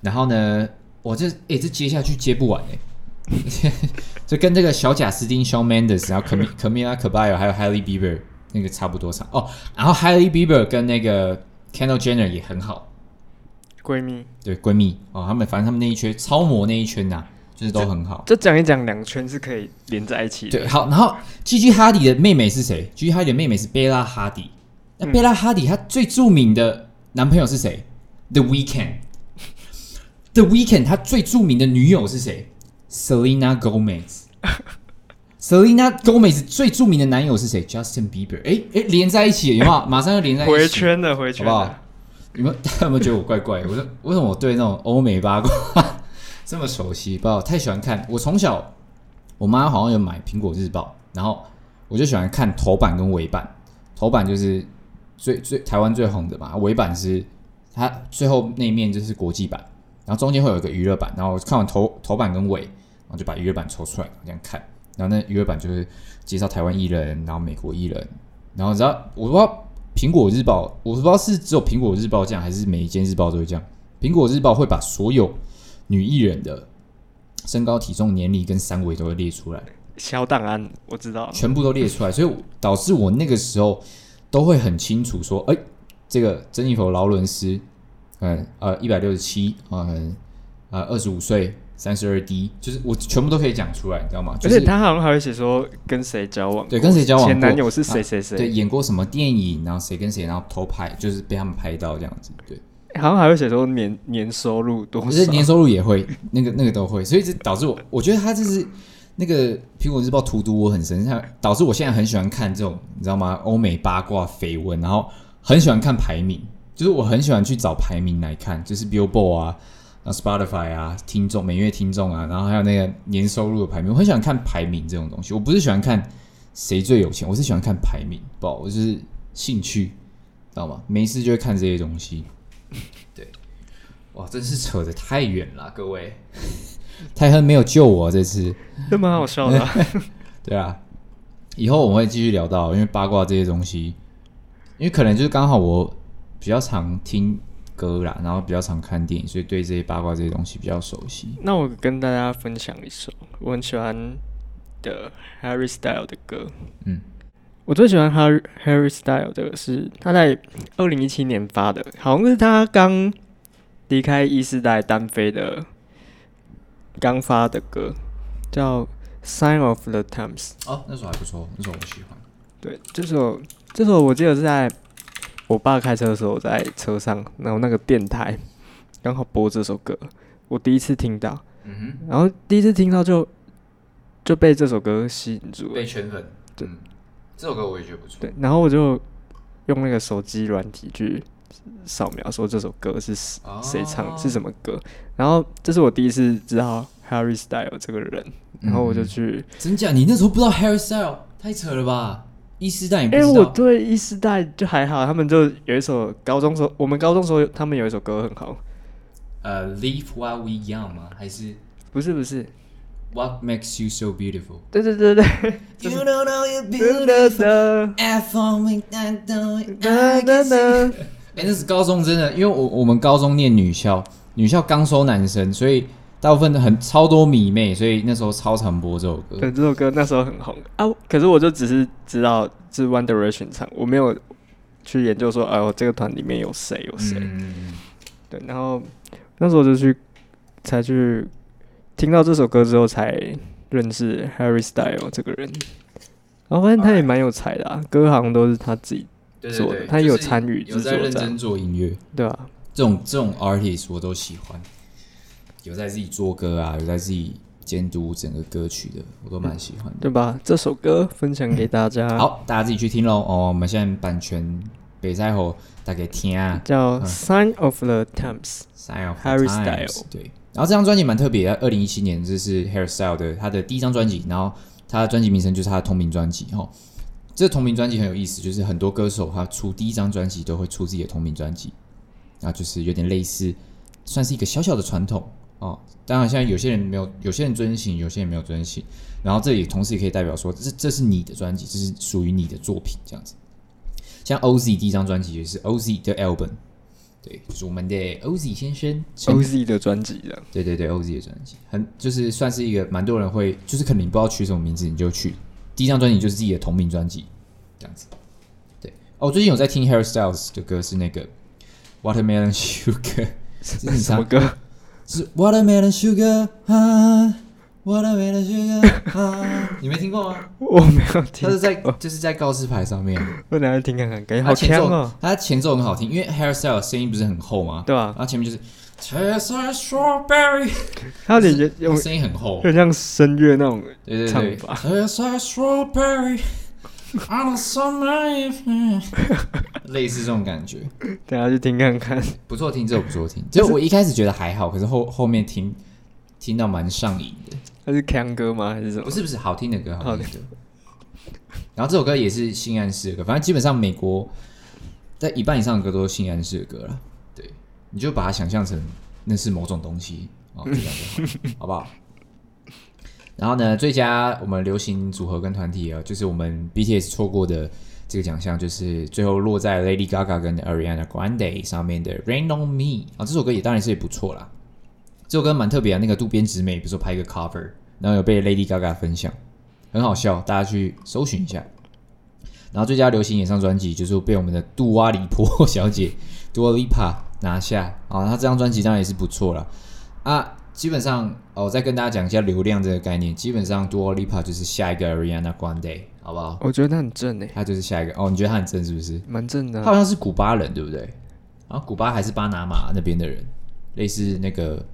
然后呢，我这哎、欸，这接下去接不完诶，就跟这个小贾斯汀 Shawn Mendes，然后 Cam Camila Cabello 还有 Hailey Bieber 那个差不多长哦。然后 Hailey Bieber 跟那个 Kendall Jenner 也很好。闺蜜对闺蜜哦，他们反正他们那一圈超模那一圈呐、啊，就是都很好。就讲一讲，两圈是可以连在一起的。对，好，然后 Gigi Hadid 的妹妹是谁？Gigi Hadid 的妹妹是贝拉哈迪。那贝拉哈迪她最著名的男朋友是谁？The Weeknd。The Weeknd 他最著名的女友是谁？Selena Gomez。Selena Gomez 最著名的男友是谁？Justin Bieber。哎哎，连在一起有没有？马上要连在一起。回圈了，回圈了，好不好？你们大家有没有 觉得我怪怪？我说为什么我对那种欧美八卦 这么熟悉？不知道太喜欢看。我从小，我妈好像有买苹果日报，然后我就喜欢看头版跟尾版。头版就是最最台湾最红的嘛，尾版是它最后那一面就是国际版，然后中间会有一个娱乐版。然后看完头头版跟尾，然后就把娱乐版抽出来这样看。然后那娱乐版就是介绍台湾艺人，然后美国艺人，然后只要我不知道。苹果日报，我不知道是只有苹果日报这样，还是每一间日报都会这样。苹果日报会把所有女艺人的身高、体重、年龄跟三围都会列出来。小档案，我知道，全部都列出来，所以导致我那个时候都会很清楚说，哎、欸，这个珍妮佛劳伦斯，嗯呃，一百六十七，嗯呃，二十五岁。三十二 D，就是我全部都可以讲出来，你知道吗？而且他好像还会写说跟谁交往，对，跟谁交往，前男友是谁谁谁，对，演过什么电影，然后谁跟谁，然后偷拍，就是被他们拍到这样子，对。好像还会写说年年收入多少，可是年收入也会，那个那个都会，所以这导致我，我觉得他就是那个苹果日报荼毒我很深，他导致我现在很喜欢看这种，你知道吗？欧美八卦绯闻，然后很喜欢看排名，就是我很喜欢去找排名来看，就是 Billboard 啊。那 Spotify 啊，听众每月听众啊，然后还有那个年收入的排名，我很喜欢看排名这种东西。我不是喜欢看谁最有钱，我是喜欢看排名，不，我就是兴趣，知道吗？没事就会看这些东西。对，哇，真是扯得太远了，各位，泰亨没有救我这次，这蛮好笑的啊。对啊，以后我们会继续聊到，因为八卦这些东西，因为可能就是刚好我比较常听。歌啦，然后比较常看电影，所以对这些八卦这些东西比较熟悉。那我跟大家分享一首我很喜欢的 Harry Style 的歌。嗯，我最喜欢 Harry Harry Style 的是他在二零一七年发的，好像是他刚离开 E 世代单飞的刚发的歌，叫 Sign of the Times。哦，那首还不错，那首我喜欢。对，这首这首我记得是在。我爸开车的时候，我在车上，然后那个电台刚好播这首歌，我第一次听到，嗯哼，然后第一次听到就就被这首歌吸引住了，被圈粉，对、嗯，这首歌我也觉得不错，对，然后我就用那个手机软体去扫描，说这首歌是谁唱，哦、是什么歌，然后这是我第一次知道 Harry Style 这个人，然后我就去，嗯、真假？你那时候不知道 Harry Style，太扯了吧？一世代，因为我对一世代就还好，他们就有一首高中时候，我们高中时候他们有一首歌很好，呃、uh,，Live While We Young 吗？还是不是不是？What makes you so beautiful？对对对对。You don't know you're beautiful. I D O N。哎，那是高中真的，因为我我们高中念女校，女校刚收男生，所以。大部分的很超多迷妹，所以那时候超常播这首歌。对，这首歌那时候很红啊。可是我就只是知道是 One Direction 唱，我没有去研究说，哎我，这个团里面有谁有谁。嗯。对，然后那时候就去才去听到这首歌之后，才认识 Harry Style 这个人。然后发现他也蛮有才的啊，歌好像都是他自己做的，他有参与制作，在认真做音乐，对啊，这种这种 artist 我都喜欢。有在自己做歌啊，有在自己监督整个歌曲的，我都蛮喜欢的，对吧？这首歌分享给大家，好，大家自己去听喽。哦，我们现在版权北塞后大家听啊，叫《Sign of the Times》，Sign of Harry Styles，对。然后这张专辑蛮特别的，二零一七年这是 Harry Styles 的他的第一张专辑，然后他的专辑名称就是他的同名专辑。哈，这个同名专辑很有意思，就是很多歌手他出第一张专辑都会出自己的同名专辑，然后就是有点类似，算是一个小小的传统哦。当然，现在有些人没有，有些人遵循，有些人没有遵循。然后这里同时也可以代表说，这这是你的专辑，这是属于你的作品，这样子。像 OZ 第一张专辑也是 OZ 的 album。对，就是我们的 OZ 先生，OZ 的专辑的，对对对，OZ 的专辑，很就是算是一个蛮多人会，就是可能你不知道取什么名字，你就去第一张专辑就是自己的同名专辑，这样子。对，哦，最近有在听 Harry Styles 的歌，是那个 Watermelon Sugar，这是什么歌？是 Watermelon Sugar 啊。我的美的雪歌啊，你没听过吗？我没有听，他是在就是在告示牌上面。我等下听看看，感觉好强哦。他前奏很好听，因为 Harry Styles 声音不是很厚吗？对啊，然后前面就是 Strawberry，他感觉用声音很厚，有点像声乐那种唱法。Strawberry，类似这种感觉。等下去听看看，不错听，这首不错听。就我一开始觉得还好，可是后后面听听到蛮上瘾的。它是 K 歌吗？还是什么？不是不是，好听的歌，好听的歌。然后这首歌也是性暗示的歌，反正基本上美国在一半以上的歌都是性暗示的歌了。对，你就把它想象成那是某种东西哦，这样就好，好不好？然后呢，最佳我们流行组合跟团体啊，就是我们 BTS 错过的这个奖项，就是最后落在 Lady Gaga 跟 Ariana Grande 上面的《Rain on Me》啊，这首歌也当然是也不错啦。这首歌蛮特别啊，那个渡边直美不是说拍一个 cover，然后有被 Lady Gaga 分享，很好笑，大家去搜寻一下。然后最佳流行演唱专辑就是被我们的杜瓦里坡小姐 Dua Lipa 拿下啊，她这张专辑当然也是不错了啊。基本上哦，我再跟大家讲一下流量这个概念，基本上 Dua Lipa 就是下一个 Ariana Grande，好不好？我觉得他很正诶，他就是下一个哦，你觉得他很正是不是？蛮正的，他好像是古巴人对不对？然后古巴还是巴拿马那边的人，类似那个。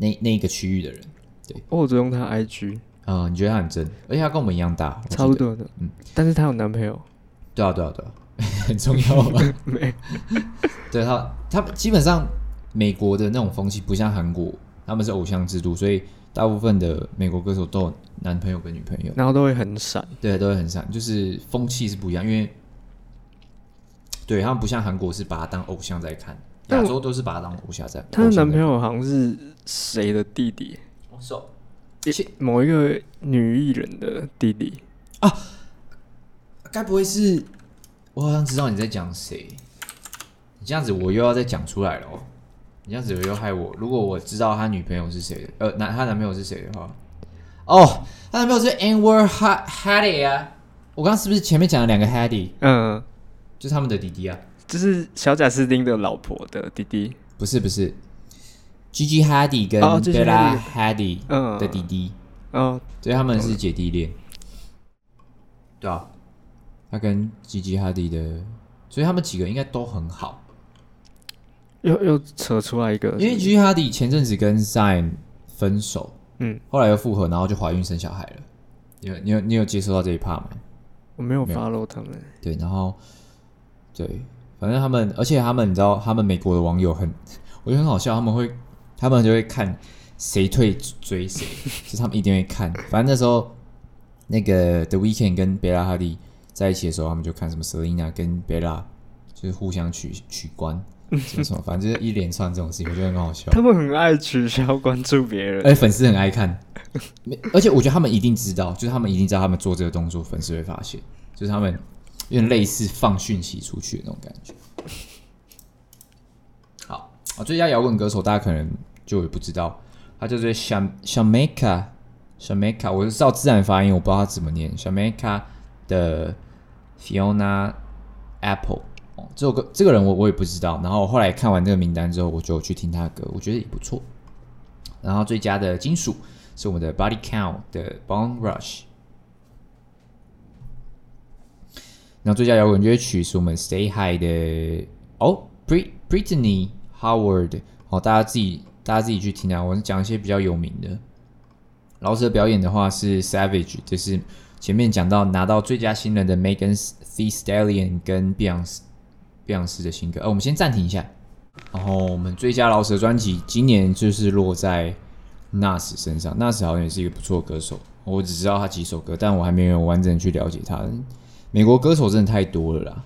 那那一个区域的人，对，我只用他 IG 啊、呃，你觉得他很正，而且他跟我们一样大，差不多的，嗯，但是他有男朋友，对啊，对啊，对啊，很重要吗？没，对他，他基本上美国的那种风气不像韩国，他们是偶像制度，所以大部分的美国歌手都有男朋友跟女朋友，然后都会很闪，对，都会很闪，就是风气是不一样，因为对他们不像韩国是把他当偶像在看。亚洲都是把他当偶像在。她的男朋友好像是谁的弟弟？某一个女艺人的弟弟啊？该不会是？我好像知道你在讲谁。你这样子，我又要再讲出来了哦。你这样子又害我。如果我知道他女朋友是谁的，呃，男他男朋友是谁的话，哦，他男朋友是 Anwar Hadi 啊。我刚刚是不是前面讲了两个 Hadi？嗯，就是他们的弟弟啊。这是小贾斯汀的老婆的弟弟，不是不是，Gigi Hadid 跟 Bella Hadid 的弟弟，嗯，所以他们是姐弟恋，对啊，他跟 Gigi Hadid 的，所以他们几个应该都很好，又又扯出来一个，因为 Gigi Hadid 前阵子跟 Zayn 分手，嗯，后来又复合，然后就怀孕生小孩了，你有你有你有接收到这一 part 吗？我没有 follow 他们，对，然后对。反正他们，而且他们，你知道，他们美国的网友很，我觉得很好笑。他们会，他们就会看谁退追谁，就他们一定会看。反正那时候，那个 The Weeknd 跟贝拉哈迪在一起的时候，他们就看什么 Selina 跟贝拉，就是互相取取关，什么什么，反正就是一连串这种事情，我觉得很好笑。他们很爱取消关注别人，而且粉丝很爱看。而且我觉得他们一定知道，就是他们一定知道，他们做这个动作，粉丝会发现，就是他们。有点类似放讯息出去的那种感觉。好啊，最佳摇滚歌手大家可能就也不知道，他就是小小梅卡，小梅卡，我是照自然发音，我不知道他怎么念。小梅卡的 Fiona Apple 这首歌这个人我我也不知道。然后后来看完这个名单之后，我就去听他的歌，我觉得也不错。然后最佳的金属是我们的 Body Count 的 Bone Rush。那最佳摇滚乐曲是我们 Stay High 的哦，Brittany Howard 哦，大家自己大家自己去听啊。我讲一些比较有名的，饶舌表演的话是 Savage，就是前面讲到拿到最佳新人的 Megan The Stallion 跟碧碧昂斯的新歌。呃，我们先暂停一下。然后我们最佳饶舌专辑今年就是落在 Nas 身上，Nas 好像也是一个不错的歌手。我只知道他几首歌，但我还没有完整去了解他。美国歌手真的太多了啦，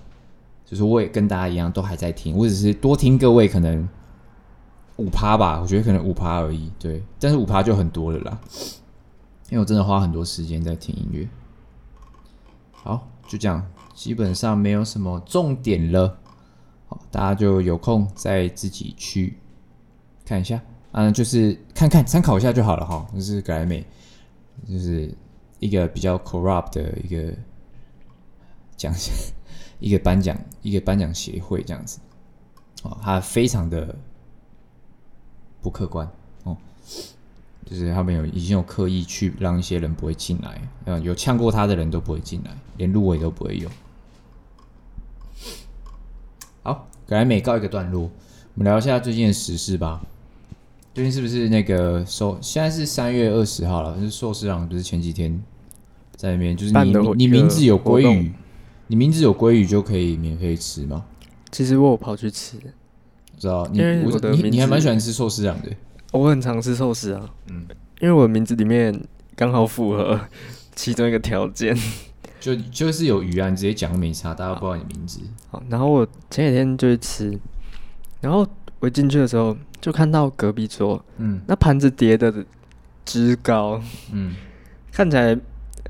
就是我也跟大家一样都还在听，我只是多听各位可能五趴吧，我觉得可能五趴而已。对，但是五趴就很多了啦，因为我真的花很多时间在听音乐。好，就这样，基本上没有什么重点了。大家就有空再自己去看一下，嗯，就是看看参考一下就好了哈。就是格莱美。就是一个比较 corrupt 的一个奖项，一个颁奖，一个颁奖协会这样子，哦，他非常的不客观哦，就是他们有已经有刻意去让一些人不会进来，嗯，有呛过他的人都不会进来，连入围都不会有。好，格莱美告一个段落，我们聊一下最近的时事吧。最近是不是那个寿？现在是三月二十号了。是寿司郎不是前几天在那边？就是你你名字有鲑鱼，你名字有鲑鱼就可以免费吃吗？其实我有跑去吃，知道你我你你还蛮喜欢吃寿司郎的。我很常吃寿司啊，嗯，因为我的名字里面刚好符合其中一个条件，就就是有鱼啊，你直接讲没差，大家不知道你名字。好，然后我前几天就去吃，然后我一进去的时候。就看到隔壁桌，嗯，那盘子叠的之高，嗯，看起来，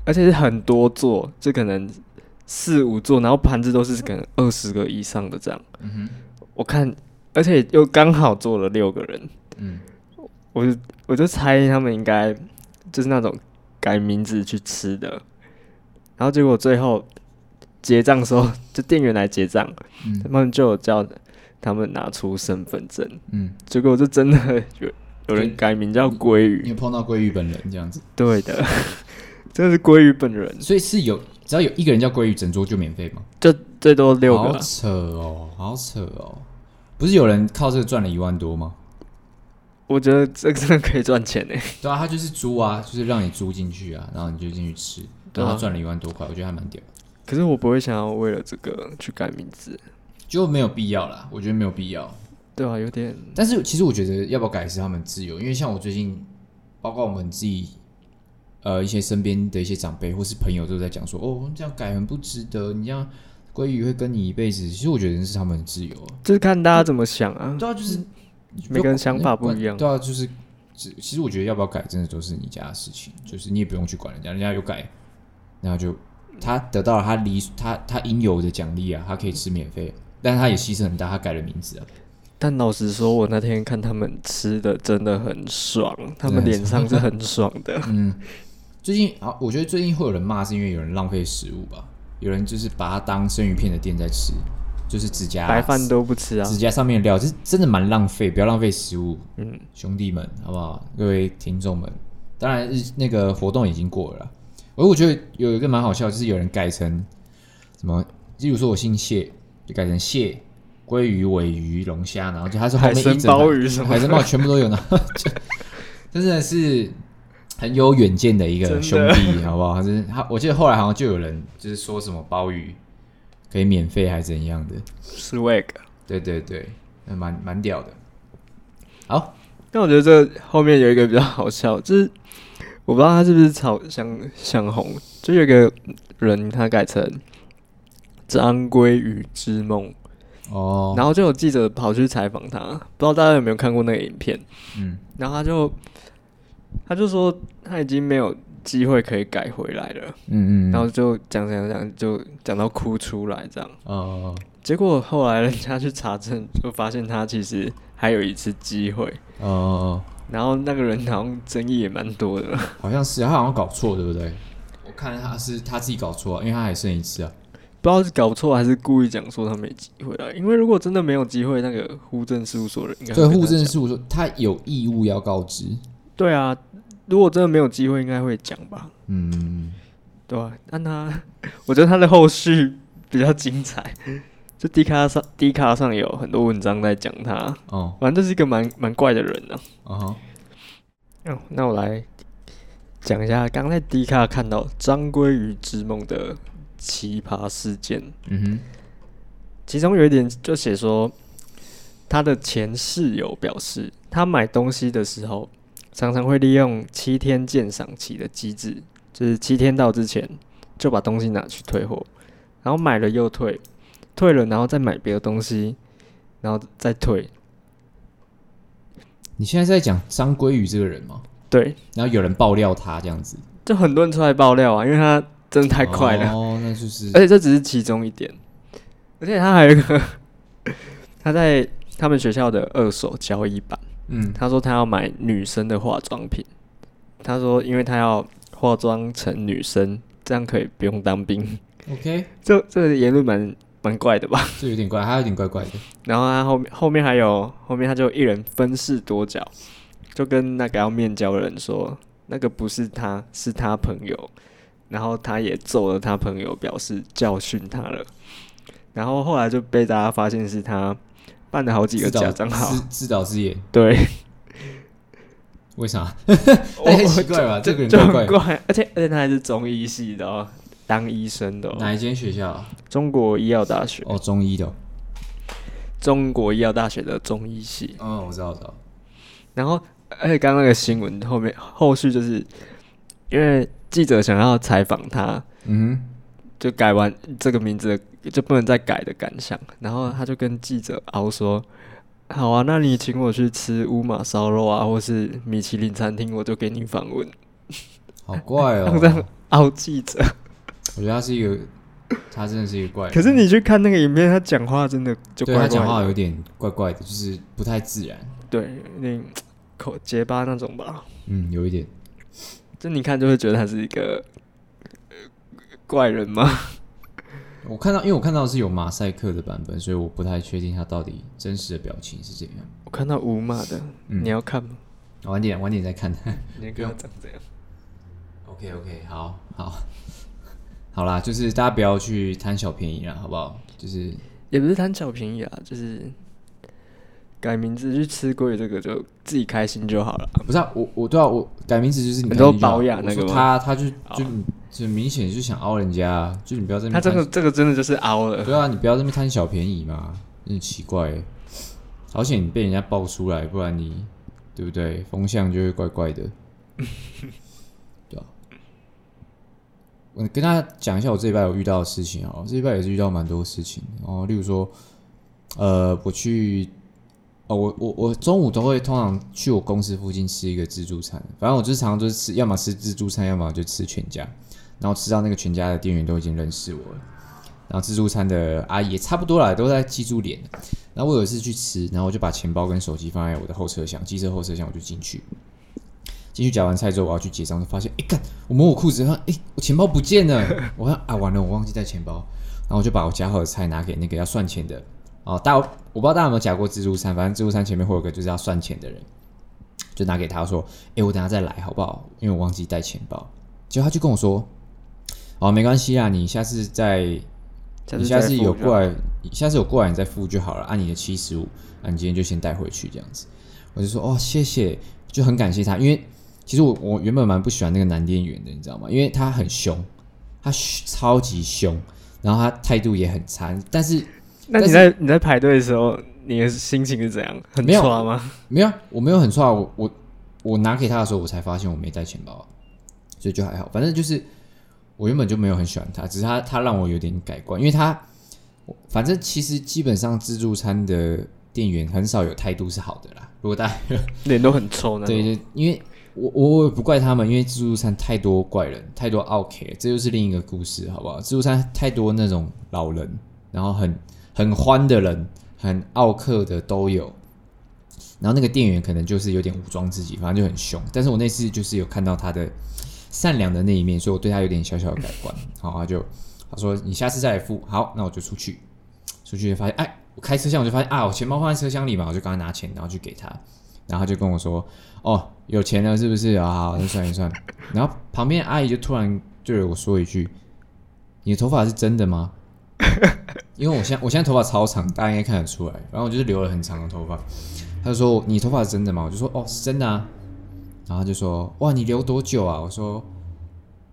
而且是很多座，就可能四五座，然后盘子都是可能二十个以上的这样，嗯哼，我看，而且又刚好坐了六个人，嗯，我就我就猜他们应该就是那种改名字去吃的，然后结果最后结账的时候，就店员来结账，嗯，他们就有叫。他们拿出身份证，嗯，结果就真的有有人改名叫鲑鱼，你有碰到鲑鱼本人这样子？对的，真的是鲑鱼本人，所以是有只要有一个人叫鲑鱼，整桌就免费吗？就最多六个，好扯哦，好扯哦！不是有人靠这个赚了一万多吗？我觉得这个真的可以赚钱呢。对啊，他就是租啊，就是让你租进去啊，然后你就进去吃，然后他赚了一万多块，我觉得还蛮屌。可是我不会想要为了这个去改名字。就没有必要啦，我觉得没有必要。对啊，有点。但是其实我觉得要不要改是他们自由，因为像我最近，包括我们自己，呃，一些身边的一些长辈或是朋友都在讲说，哦，这样改很不值得，你这样鲑鱼会跟你一辈子。其实我觉得是他们自由啊，就是看大家怎么想啊。对啊，就是每个人想法不一样。对啊，就是其实我觉得要不要改，真的都是你家的事情，就是你也不用去管人家，人家有改，然后就他得到了他理他他应有的奖励啊，他可以吃免费。但他也牺牲很大，他改了名字啊。但老实说，我那天看他们吃的真的很爽，他们脸上是很爽的。嗯，最近啊，我觉得最近会有人骂，是因为有人浪费食物吧？有人就是把它当生鱼片的店在吃，就是指甲白饭都不吃啊，指甲上面的料，就是真的蛮浪费，不要浪费食物。嗯，兄弟们，好不好？各位听众们，当然那个活动已经过了啦。而我觉得有一个蛮好笑，就是有人改成什么，例如说我姓谢。就改成蟹、鲑鱼、尾鱼、龙虾，然后就他是后面一整鲍鱼什么海参鲍全部都有呢，真的是很有远见的一个兄弟，好不好？他是他，我记得后来好像就有人就是说什么鲍鱼可以免费还是怎样的，swag，对对对，蛮蛮屌的。好，但我觉得这后面有一个比较好笑，就是我不知道他是不是炒想想红，就有一个人他改成。张鲑鱼之梦哦，oh. 然后就有记者跑去采访他，不知道大家有没有看过那个影片？嗯，然后他就他就说他已经没有机会可以改回来了，嗯嗯，然后就讲讲讲，就讲到哭出来这样哦，oh. 结果后来人家去查证，就发现他其实还有一次机会哦，oh. 然后那个人好像争议也蛮多的，好像是他好像搞错对不对？我看他是他自己搞错，因为他还剩一次啊。不知道是搞错还是故意讲说他没机会啊，因为如果真的没有机会，那个户政事务所的人应该对户政事务所他有义务要告知。对啊，如果真的没有机会，应该会讲吧。嗯，对啊，但他 我觉得他的后续比较精彩，就 D 卡上 D 卡上有很多文章在讲他。哦，反正就是一个蛮蛮怪的人呢。啊。哦，那我来讲一下刚在 D 卡看到张鲑鱼之梦的奇葩事件。嗯哼，其中有一点就写说，他的前室友表示，他买东西的时候常常会利用七天鉴赏期的机制，就是七天到之前就把东西拿去退货，然后买了又退，退了然后再买别的东西，然后再退。你现在是在讲张鲑鱼这个人吗？对，然后有人爆料他这样子，就很多人出来爆料啊，因为他真的太快了。哦，那就是，而且这只是其中一点，而且他还有一个，他在他们学校的二手交易版，嗯，他说他要买女生的化妆品，他说因为他要化妆成女生，这样可以不用当兵。OK，这这个言论蛮。蛮怪的吧？这有点怪，还有点怪怪的。然后他后面后面还有后面他就一人分饰多角，就跟那个要面交的人说，那个不是他，是他朋友。然后他也揍了他朋友，表示教训他了。然后后来就被大家发现是他办了好几个假账号，自导自演。对，为啥？很 奇怪吧？这个人怪怪，怪，而且而且他还是中医系的哦。当医生的、哦、哪一间学校？中国医药大学哦，中医的。中国医药大学的中医系。嗯、哦，我知道，我知道。然后，而且刚刚那个新闻后面后续就是，因为记者想要采访他，嗯，就改完这个名字就不能再改的感想。然后他就跟记者凹说：“好啊，那你请我去吃乌马烧肉啊，或是米其林餐厅，我就给你访问。”好怪哦，这样凹记者。我觉得他是一个，他真的是一个怪人。可是你去看那个影片，他讲话真的就怪怪的。对，他讲话有点怪怪的，就是不太自然。对，有点口结巴那种吧。嗯，有一点。就你看就会觉得他是一个怪人吗？我看到，因为我看到的是有马赛克的版本，所以我不太确定他到底真实的表情是怎样。我看到无码的，嗯，你要看吗？晚点，晚点再看。你看他长这样。OK OK，好好。好啦，就是大家不要去贪小便宜啦，好不好？就是也不是贪小便宜啊，就是改名字去吃贵，这个就自己开心就好了。不是啊，我我对啊，我改名字就是你都保养那个他他就就就明显就想凹人家，就你不要这么。他这个这个真的就是凹了。对啊，你不要这么贪小便宜嘛，很奇怪。好险你被人家爆出来，不然你对不对？风向就会怪怪的。我跟大家讲一下我这礼拜有遇到的事情啊，这礼拜也是遇到蛮多事情哦。例如说，呃，我去，哦，我我我中午都会通常去我公司附近吃一个自助餐，反正我就是常常都是吃，要么吃自助餐，要么就吃全家。然后吃到那个全家的店员都已经认识我了，然后自助餐的阿姨也差不多啦，都在记住脸。然后我有一次去吃，然后我就把钱包跟手机放在我的后车厢，机车后车厢，我就进去。进去夹完菜之后，我要去结账，就发现，哎、欸，干！我摸我裤子，看，哎，我钱包不见了。我看啊，完了，我忘记带钱包。然后我就把我夹好的菜拿给那个要算钱的。哦，大家，我不知道大家有没有夹过自助餐，反正自助餐前面会有个就是要算钱的人，就拿给他说，哎，我等下再来好不好？因为我忘记带钱包。结果他就跟我说，哦，没关系啊，你下次再，你下次有过来，下次有过来你再付就好了，按你的七十五，那你今天就先带回去这样子。我就说，哦，谢谢，就很感谢他，因为。其实我我原本蛮不喜欢那个男店员的，你知道吗？因为他很凶，他超级凶，然后他态度也很差。但是，那你在你在排队的时候，你的心情是怎样？很差吗？没有，我没有很差。我我我拿给他的时候，我才发现我没带钱包，所以就还好。反正就是我原本就没有很喜欢他，只是他他让我有点改观，因为他反正其实基本上自助餐的店员很少有态度是好的啦。如果大家脸都很臭呢？对对，因为。我我也不怪他们，因为自助餐太多怪人，太多奥客，这就是另一个故事，好不好？自助餐太多那种老人，然后很很欢的人，很奥客的都有。然后那个店员可能就是有点武装自己，反正就很凶。但是我那次就是有看到他的善良的那一面，所以我对他有点小小的改观。好，他就他说你下次再来付，好，那我就出去，出去发现，哎，我开车厢我就发现啊，我钱包放在车厢里嘛，我就赶快拿钱，然后去给他。然后他就跟我说：“哦，有钱了是不是？啊，好，那算一算。”然后旁边阿姨就突然对着我说一句：“你的头发是真的吗？” 因为我现在我现在头发超长，大家应该看得出来。然后我就是留了很长的头发。他就说：“你头发是真的吗？”我就说：“哦，是真的啊。”然后他就说：“哇，你留多久啊？”我说：“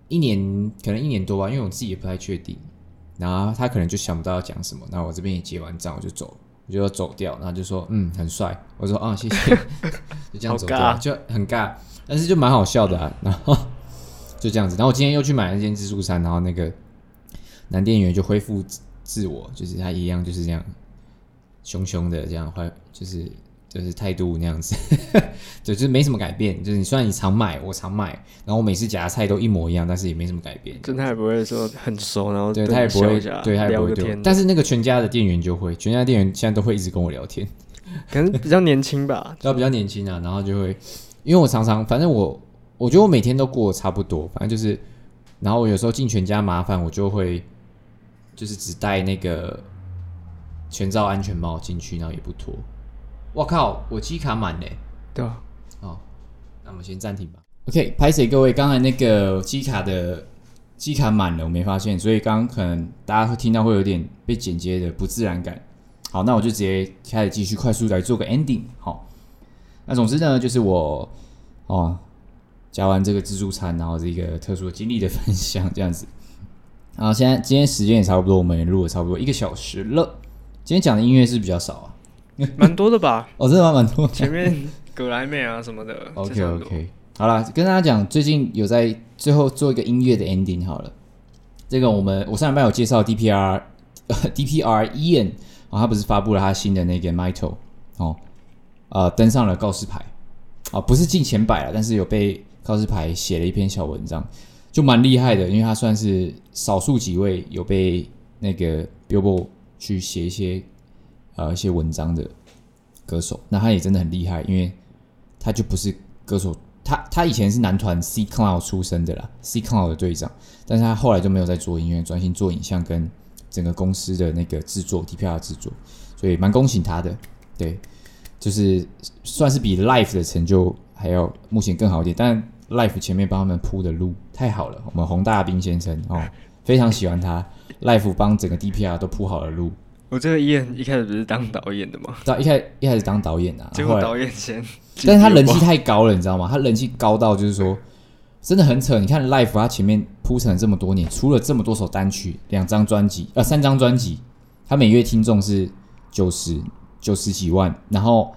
一年，可能一年多吧，因为我自己也不太确定。”然后他可能就想不到要讲什么，那我这边也结完账，我就走，我就走掉。然后就说：“嗯，很帅。”我说：“啊，谢谢。”就这样走掉，就很尬，但是就蛮好笑的啊。然后就这样子，然后我今天又去买了一件自助餐，然后那个男店员就恢复自我，就是他一样就是这样凶凶的这样，坏就是。就是态度那样子，对就是没什么改变。就是你虽然你常买，我常买，然后我每次夹菜都一模一样，但是也没什么改变。就他也不会说很熟，然后对他也不会，对他也不会对。但是那个全家的店员就会，全家店员现在都会一直跟我聊天，可能比较年轻吧，要比较年轻啊。然后就会，因为我常常，反正我我觉得我每天都过得差不多，反正就是，然后我有时候进全家麻烦，我就会就是只戴那个全罩安全帽进去，然后也不脱。我靠，我机卡满嘞！对啊，哦，那我们先暂停吧。OK，拍谢各位，刚才那个机卡的机卡满了，我没发现，所以刚刚可能大家会听到会有点被剪接的不自然感。好，那我就直接开始继续快速来做个 ending。好，那总之呢，就是我哦加完这个自助餐，然后这个特殊的经历的分享这样子。好，现在今天时间也差不多，我们也录了差不多一个小时了。今天讲的音乐是比较少啊？蛮多的吧？哦，真的蛮蛮多。前面葛莱美啊什么的。OK OK，好了，跟大家讲，最近有在最后做一个音乐的 ending 好了。这个我们我上礼拜有介绍 DPR，呃，DPR Ian 啊，他不是发布了他新的那个 Mito 哦，呃，登上了告示牌啊，不是进前百了，但是有被告示牌写了一篇小文章，就蛮厉害的，因为他算是少数几位有被那个 Billboard 去写一些。呃，一些文章的歌手，那他也真的很厉害，因为他就不是歌手，他他以前是男团 C Cloud 出身的啦，C Cloud 的队长，但是他后来就没有在做音乐，专心做影像跟整个公司的那个制作，DPR 制作，所以蛮恭喜他的，对，就是算是比 Life 的成就还要目前更好一点，但 Life 前面帮他们铺的路太好了，我们洪大兵先生哦，非常喜欢他，Life 帮整个 DPR 都铺好了路。我这个伊恩一开始不是当导演的吗？到一开一开始当导演啊，结果导演先，但是他人气太高了，你知道吗？他人气高到就是说，真的很扯。你看 Life，他前面铺陈了这么多年，出了这么多首单曲，两张专辑，呃，三张专辑，他每月听众是九十九十几万，然后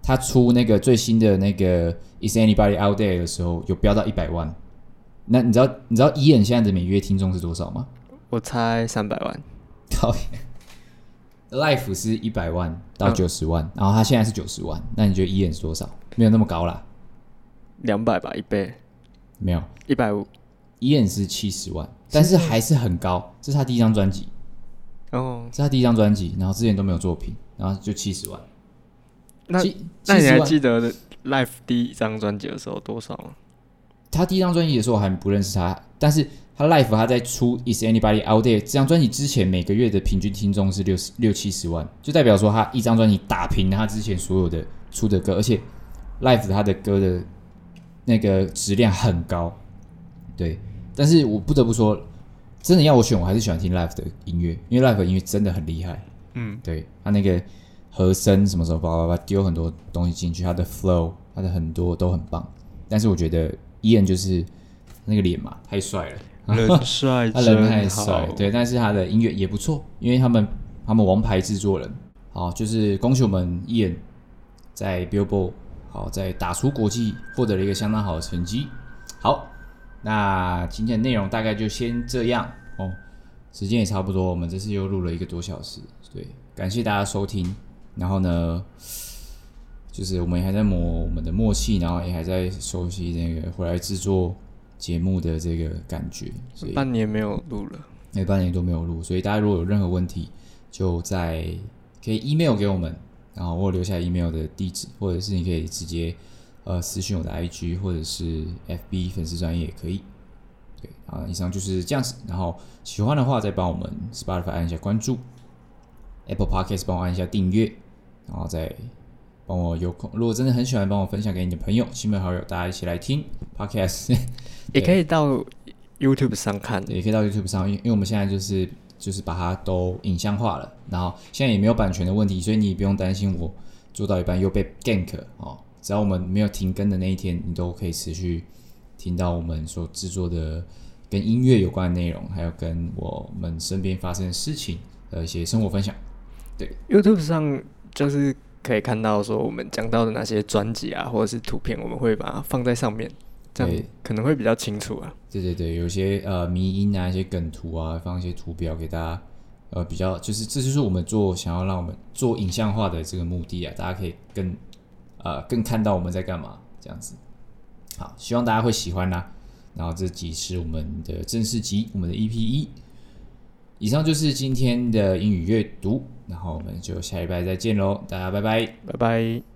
他出那个最新的那个 Is Anybody Out There 的时候，有飙到一百万。那你知道你知道伊恩现在的每月听众是多少吗？我猜三百万。讨厌。Life 是一百万到九十万，嗯、然后他现在是九十万，那你觉得 Ian 是多少？没有那么高啦，两百吧，一倍，没有一百五。Ian 是七十万，但是还是很高。这是他第一张专辑，哦，这是他第一张专辑，然后之前都没有作品，然后就七十万。那那你还记得 Life 第一张专辑的时候多少吗？他第一张专辑的时候我还不认识他，但是。他 Life 他在出 Is Anybody Out There 这张专辑之前，每个月的平均听众是六十六七十万，就代表说他一张专辑打平他之前所有的出的歌，而且 Life 他的歌的那个质量很高，对。但是我不得不说，真的要我选，我还是喜欢听 Life 的音乐，因为 Life 的音乐真的很厉害。嗯，对，他那个和声什么时候叭叭叭丢很多东西进去，他的 Flow，他的很多都很棒。但是我觉得 Ian 就是那个脸嘛，太帅了。人帅，他人太帅，对，但是他的音乐也不错，因为他们他们王牌制作人，好，就是恭喜我们 Ian 在 Billboard 好在打出国际获得了一个相当好的成绩。好，那今天的内容大概就先这样哦，时间也差不多，我们这次又录了一个多小时，对，感谢大家收听。然后呢，就是我们还在磨我们的默契，然后也还在熟悉那个回来制作。节目的这个感觉，所以半年没有录了，那半年都没有录，所以大家如果有任何问题，就在可以 email 给我们，然后我留下 email 的地址，或者是你可以直接呃私信我的 IG 或者是 FB 粉丝专页也可以。对啊，以上就是这样子。然后喜欢的话，再帮我们 Spotify 按一下关注，Apple Podcast 帮我按一下订阅，然后再。帮我有空，如果真的很喜欢，帮我分享给你的朋友、亲朋好友，大家一起来听 Podcast，也可以到 YouTube 上看，也可以到 YouTube 上，因为因为我们现在就是就是把它都影像化了，然后现在也没有版权的问题，所以你也不用担心我做到一半又被 gank 哦，只要我们没有停更的那一天，你都可以持续听到我们所制作的跟音乐有关的内容，还有跟我们身边发生的事情的一些生活分享。对，YouTube 上就是可以看到说我们讲到的那些专辑啊，或者是图片，我们会把它放在上面，这样可能会比较清楚啊。对对对，有些呃迷音啊，一些梗图啊，放一些图表给大家。呃，比较就是这就是我们做想要让我们做影像化的这个目的啊，大家可以更呃更看到我们在干嘛这样子。好，希望大家会喜欢啦。然后这集是我们的正式集，我们的 EP 一。以上就是今天的英语阅读，然后我们就下礼拜再见喽，大家拜拜，拜拜。